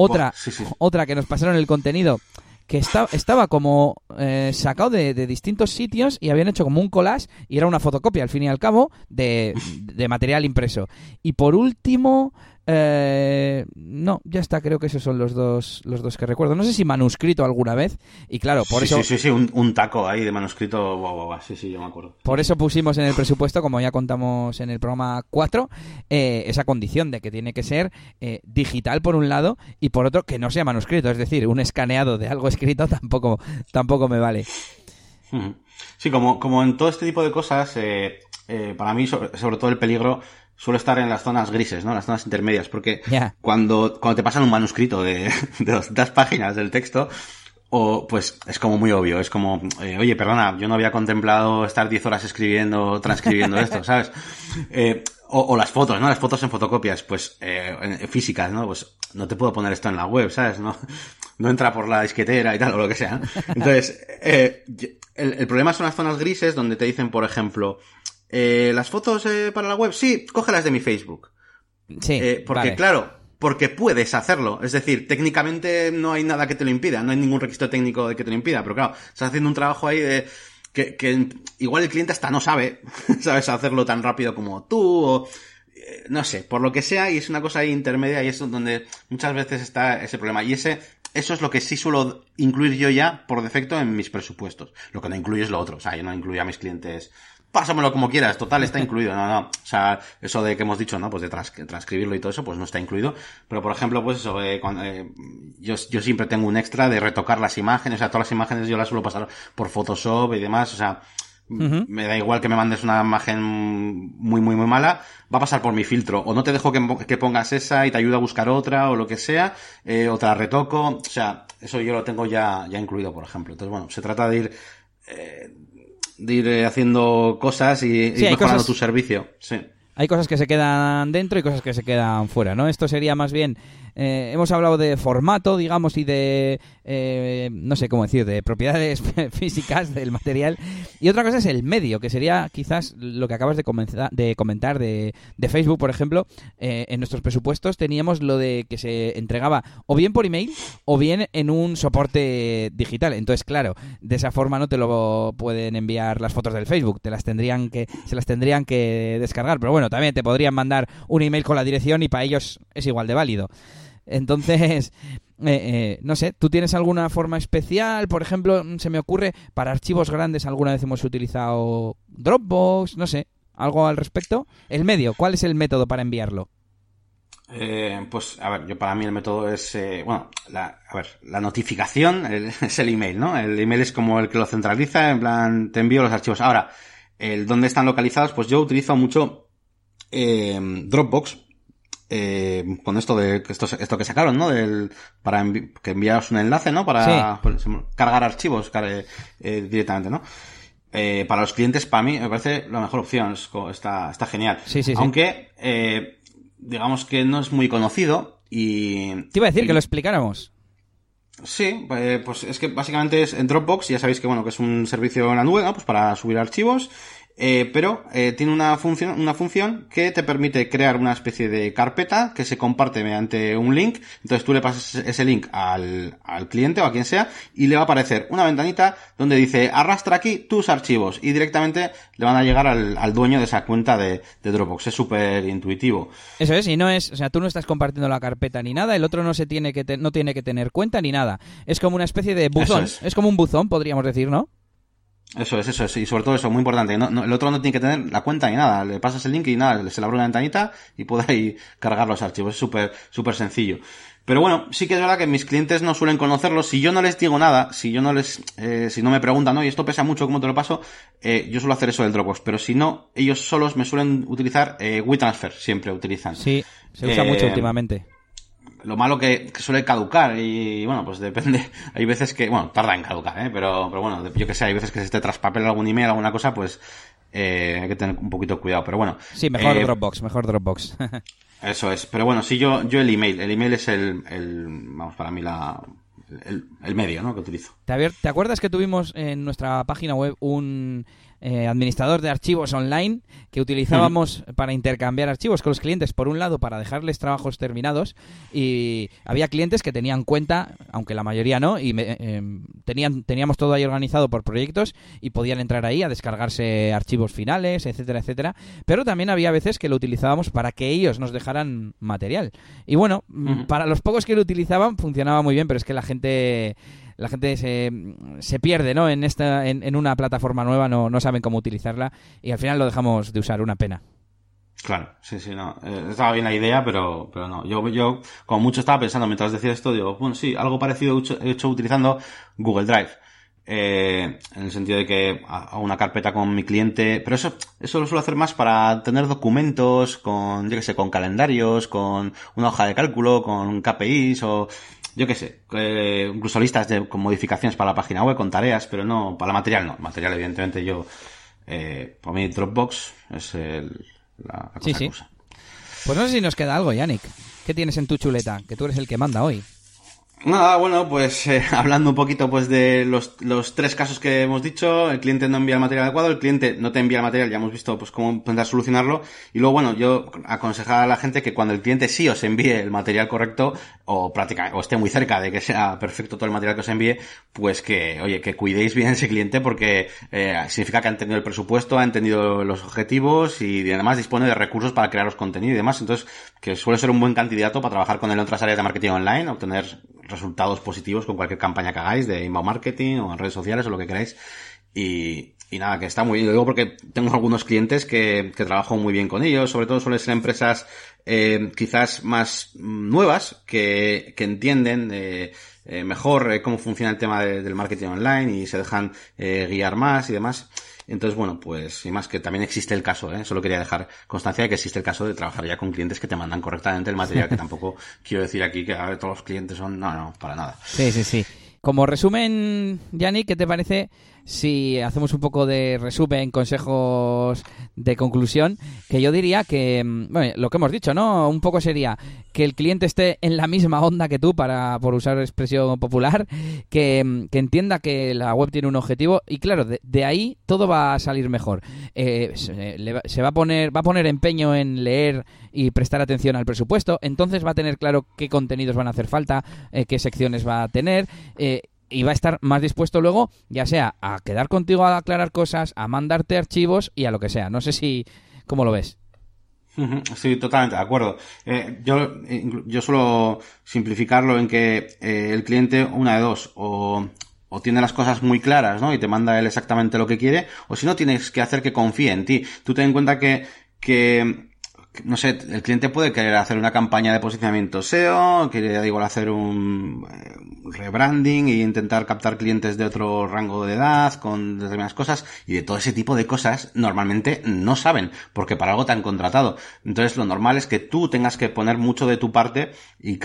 Otra, sí, sí. otra que nos pasaron el contenido que esta- estaba como eh, sacado de, de distintos sitios y habían hecho como un collage y era una fotocopia al fin y al cabo de, de material impreso. Y por último, eh, no, ya está, creo que esos son los dos, los dos que recuerdo. No sé si manuscrito alguna vez y claro, por sí, eso... sí, sí, sí, un, un taco ahí de manuscrito. Guau, guau, guau. Sí, sí, yo me acuerdo. Por eso pusimos en el presupuesto, como ya contamos en el programa 4, eh, esa condición de que tiene que ser eh, digital por un lado y por otro que no sea manuscrito. Es decir, un escaneado de algo escrito tampoco, tampoco me vale. Sí, como, como en todo este tipo de cosas, eh, para mí, sobre, sobre todo el peligro suele estar en las zonas grises, ¿no? Las zonas intermedias, porque cuando, cuando te pasan un manuscrito de, de dos, das páginas del texto, o pues es como muy obvio, es como, eh, oye, perdona, yo no había contemplado estar 10 horas escribiendo, transcribiendo esto, ¿sabes? Eh, o, o las fotos, ¿no? Las fotos en fotocopias, pues, eh, en- físicas, ¿no? Pues no te puedo poner esto en la web, ¿sabes? No, no entra por la disquetera y tal, o lo que sea. ¿no? Entonces, el, el problema son las zonas grises donde te dicen, por ejemplo, eh, las fotos eh, para la web, sí, cógelas de mi Facebook. Sí, Eh, porque vale. claro, porque puedes hacerlo. Es decir, técnicamente no hay nada que te lo impida, no hay ningún requisito técnico de que te lo impida, pero claro, estás haciendo un trabajo ahí de que, que igual el cliente hasta no sabe, sabes hacerlo tan rápido como tú, o eh, no sé, por lo que sea, y es una cosa ahí intermedia y es donde muchas veces está ese problema. Y ese, eso es lo que sí suelo incluir yo ya por defecto en mis presupuestos. Lo que no incluyo es lo otro. O sea, yo no incluyo a mis clientes pásamelo como quieras, total, está incluido. No, no. O sea, eso de que hemos dicho, ¿no? Pues de trans- transcribirlo y todo eso, pues no está incluido. Pero, por ejemplo, pues eso, eh, cuando, eh, yo, yo siempre tengo un extra de retocar las imágenes, o sea, todas las imágenes yo las suelo pasar por Photoshop y demás, o sea, me da igual que me mandes una imagen muy, muy, muy mala, va a pasar por mi filtro. O no te dejo que, que pongas esa y te ayuda a buscar otra o lo que sea, eh, o te la retoco. O sea, eso yo lo tengo ya, ya incluido, por ejemplo. Entonces, bueno, se trata de ir, eh, de ir eh, haciendo cosas y, Sí, y hay mejorando cosas- tu servicio. Sí. Hay cosas que se quedan dentro y cosas que se quedan fuera, ¿no? Esto sería más bien, eh, hemos hablado de formato, digamos, y de, eh, no sé cómo decir, de propiedades físicas del material. Y otra cosa es el medio, que sería quizás lo que acabas de, de comentar de, de Facebook, por ejemplo. Eh, en nuestros presupuestos teníamos lo de que se entregaba o bien por email o bien en un soporte digital. Entonces, claro, de esa forma no te lo pueden enviar las fotos del Facebook, te las tendrían que, se las tendrían que descargar. Pero bueno, también te podrían mandar un email con la dirección y para ellos es igual de válido. Entonces, eh, eh, no sé, ¿tú tienes alguna forma especial? Por ejemplo, mm, se me ocurre, para archivos grandes alguna vez hemos utilizado Dropbox, no sé, algo al respecto. El medio, ¿cuál es el método para enviarlo? Eh, pues, a ver, yo para mí el método es, eh, bueno, la, a ver, la notificación es el email, ¿no? El email es como el que lo centraliza, en plan, te envío los archivos. Ahora, el dónde están localizados, pues yo utilizo mucho Dropbox, eh, con esto de esto, esto que sacaron, ¿no? Del, para envi- que enviaros un enlace, ¿no? Para pues, cargar archivos car- eh, directamente, ¿no? Eh, para los clientes, para mí, me parece la mejor opción. Está, está genial. Sí, sí, sí. Aunque, eh, digamos que no es muy conocido y... Te iba a decir y- que lo explicáramos. Sí, eh, pues es que básicamente es en Dropbox, ya sabéis que bueno, que es un servicio en la nube, ¿no? Pues para subir archivos, eh, pero eh, tiene una función, una función que te permite crear una especie de carpeta que se comparte mediante un link. Entonces tú le pasas ese link al, al cliente o a quien sea y le va a aparecer una ventanita donde dice arrastra aquí tus archivos y directamente le van a llegar al, al dueño de esa cuenta de, de Dropbox. Es súper intuitivo. Eso es, y no es, o sea, tú no estás compartiendo la carpeta ni nada, el otro no se tiene que te- no tiene que tener cuenta ni nada. Es como una especie de buzón, es. como un buzón, podríamos decir, ¿no? Eso es, eso es, y sobre todo eso, muy importante. No, no- el otro no tiene que tener la cuenta ni nada. Le pasas el link y nada, se le abre una ventanita y puede ahí cargar los archivos. Es súper, súper sencillo. Pero bueno, sí que es verdad que mis clientes no suelen conocerlo. Si yo no les digo nada, si yo no les, eh, si no me preguntan, no, y esto pesa mucho, ¿cómo te lo paso? Eh, yo suelo hacer eso del Dropbox. Pero si no, ellos solos me suelen utilizar eh, WeTransfer, siempre utilizan. Sí, se usa Eh, mucho últimamente. Lo malo que, que suele caducar y, bueno, pues depende. Hay veces que, bueno, tarda en caducar, ¿eh? Pero, pero bueno, yo que sé, hay veces que se te traspapela algún email, alguna cosa, pues eh, hay que tener un poquito de cuidado. Pero bueno. Sí, mejor eh, Dropbox, mejor Dropbox. Eso es. Pero bueno, sí, yo, yo el email. El email es el, el vamos, para mí la, el, el medio, ¿no? Que utilizo. ¿Te, acuerdas que tuvimos en nuestra página web un eh, administrador de archivos online que utilizábamos para intercambiar archivos con los clientes. Por un lado, para dejarles trabajos terminados y había clientes que tenían cuenta, aunque la mayoría no, y eh, tenían, teníamos todo ahí organizado por proyectos y podían entrar ahí a descargarse archivos finales, etcétera, etcétera. Pero también había veces que lo utilizábamos para que ellos nos dejaran material. Y bueno, para los pocos que lo utilizaban funcionaba muy bien, pero es que la gente la gente se, se pierde ¿no? en, esta, en, una plataforma nueva, no, no saben cómo utilizarla y al final lo dejamos de usar, una pena. Claro, sí, sí, no. Eh, estaba bien la idea, pero, pero no. Yo, yo, como mucho estaba pensando mientras decía esto, digo, bueno, sí, algo parecido he hecho, utilizando Google Drive. Eh, en el sentido de que hago una carpeta con mi cliente, pero eso, eso lo suelo hacer más para tener documentos con, yo qué sé, con calendarios, con una hoja de cálculo, con KPIs o yo qué sé, eh, incluso listas de, con modificaciones para la página web, con tareas, pero no, para la material no. Material, evidentemente, yo, eh, para mí Dropbox es el, la, cosa sí, sí. Pues no sé si nos queda algo, Yannick. ¿Qué tienes en tu chuleta? Que tú eres el que manda hoy. Nada, bueno, pues eh, hablando un poquito pues de los, los tres casos que hemos dicho, el cliente no envía el material adecuado, el cliente no te envía el material, ya hemos visto pues cómo intentar solucionarlo, y luego bueno, yo aconsejar a la gente que cuando el cliente sí os envíe el material correcto, o prácticamente, o esté muy cerca de que sea perfecto todo el material que os envíe, pues que, oye, que cuidéis bien ese cliente porque eh, significa que ha entendido el presupuesto, ha entendido los objetivos y además dispone de recursos para crear los contenidos y demás, entonces que suele ser un buen candidato para trabajar con él en otras áreas de marketing online, obtener resultados positivos con cualquier campaña que hagáis de inbound marketing o en redes sociales o lo que queráis. Y, y nada, que está muy bien. Lo digo porque tengo algunos clientes que, que trabajo muy bien con ellos, sobre todo suelen ser empresas eh, quizás más nuevas que, que entienden eh, eh mejor cómo funciona el tema del marketing online y se dejan guiar más y demás. Entonces, bueno, pues, y más que también existe el caso, ¿eh? solo quería dejar constancia de que existe el caso de trabajar ya con clientes que te mandan correctamente el material, que tampoco quiero decir aquí que todos los clientes son, no, no, para nada. Sí, sí, sí. Como resumen, Yanni, ¿qué te parece si hacemos un poco de resumen, consejos de conclusión? Que yo diría que, mm, bueno, lo que hemos dicho, ¿no? Un poco sería que el cliente esté en la misma onda que tú, para por usar expresión popular, que, mm, que entienda que la web tiene un objetivo y claro, de, ahí todo va a salir mejor. Eh, se, va a poner va a poner empeño en leer y prestar atención al presupuesto, entonces va a tener claro qué contenidos van a hacer falta, eh, qué secciones va a tener. Eh, y va a estar más dispuesto luego, ya sea a quedar contigo a aclarar cosas, a mandarte archivos y a lo que sea. No sé si, ¿cómo lo ves? Sí, totalmente de acuerdo. Eh, yo, yo suelo simplificarlo en que eh, el cliente, una de dos, o, o tiene las cosas muy claras, ¿no? Y te manda él exactamente lo que quiere, o si no, tienes que hacer que confíe en ti. Tú ten en cuenta que, que no sé, el cliente puede querer hacer una campaña de posicionamiento SEO, quiere igual hacer un eh, rebranding e intentar captar clientes de otro rango de edad con determinadas cosas y de todo ese tipo de cosas normalmente no saben porque para algo te han contratado. Entonces lo normal es que tú tengas que poner mucho de tu parte y,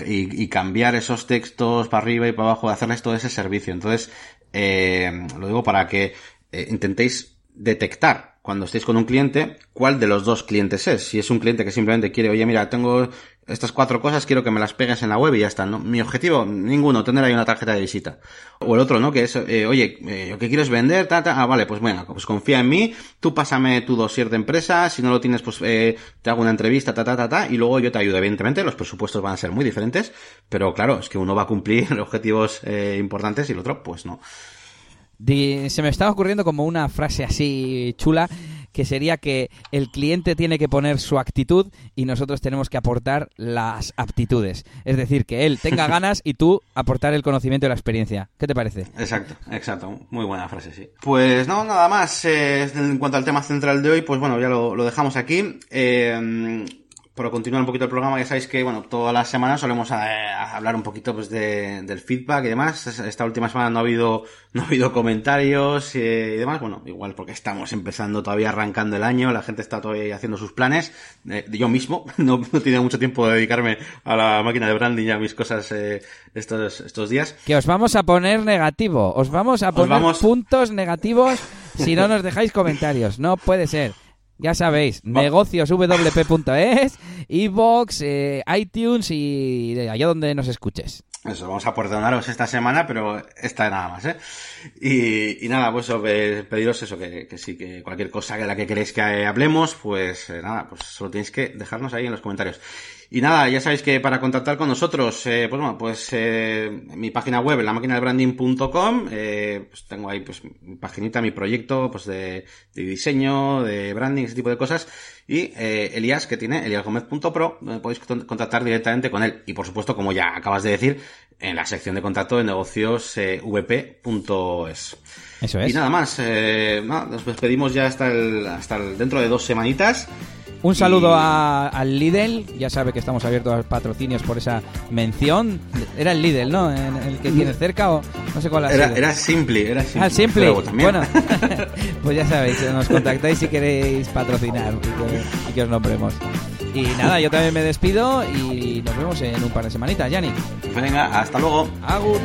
cambiar esos textos para arriba y para abajo, hacerles todo ese servicio. Entonces, eh, lo digo para que eh, intentéis detectar cuando estéis con un cliente, cuál de los dos clientes es. Si es un cliente que simplemente quiere, oye, mira, tengo estas cuatro cosas, quiero que me las pegues en la web y ya está. ¿no? Mi objetivo, ninguno, tener ahí una tarjeta de visita. O el otro, ¿no? Que es, eh, oye, eh, ¿qué quieres vender? Ta, Ah, vale, pues bueno, pues confía en mí, tú pásame tu dossier de empresa, si no lo tienes, pues eh, te hago una entrevista, ta, ta, ta, ta, y luego yo te ayudo. Evidentemente, los presupuestos van a ser muy diferentes, pero claro, es que uno va a cumplir objetivos eh, importantes y el otro, pues no se me estaba ocurriendo como una frase así chula que sería que el cliente tiene que poner su actitud y nosotros tenemos que aportar las aptitudes. Es decir, que él tenga ganas y tú aportar el conocimiento y la experiencia. ¿Qué te parece? Exacto, exacto. Muy buena frase, sí. Pues no, nada más. Eh, en cuanto al tema central de hoy, pues bueno, ya lo, lo dejamos aquí. Eh, por continuar un poquito el programa, ya sabéis que, bueno, todas las semanas solemos eh, hablar un poquito pues de, del feedback y demás. Esta última semana no ha habido, no ha habido comentarios eh, y demás. Bueno, igual porque estamos empezando todavía arrancando el año, la gente está todavía haciendo sus planes. Eh, yo mismo no, no tenía mucho tiempo de dedicarme a la máquina de branding y a mis cosas estos, estos días. Que os vamos a poner negativo, os vamos a poner puntos negativos si no nos dejáis comentarios. No puede ser. Ya sabéis, negocioswp.es, iBox, eh, iTunes y allá donde nos escuches. eso, vamos a perdonaros esta semana, pero esta nada más, ¿eh? Y, y nada, pues pediros eso, que, que, sí, que cualquier cosa de la que queréis que hablemos, pues eh, nada, pues solo tenéis que dejarnos ahí en los comentarios. Y nada, ya sabéis que para contactar con nosotros, eh, pues bueno, pues eh, mi página web, la máquina del branding.com, eh, pues tengo ahí pues mi paginita, mi proyecto, pues de, de diseño, de branding, ese tipo de cosas. Y eh, Elías, que tiene eliasgomez.pro, donde podéis contactar directamente con él. Y por supuesto, como ya acabas de decir, en la sección de contacto de negocios eh, vp.es. Eso es. Y nada más, eh, nos despedimos ya hasta el, hasta el, dentro de dos semanitas. Un saludo y... a, al Lidl, ya sabe que estamos abiertos a patrocinios por esa mención. Era el Lidl, ¿no? En, el que tiene cerca o no sé cuál ha era, sido. Era Simply, era Simply. Ah, Simply. Bueno, pues ya sabéis, nos contactáis si queréis patrocinar y que, y que os nombremos. Y nada, yo también me despido y nos vemos en un par de semanitas, Yanni. Venga, hasta luego. Agur.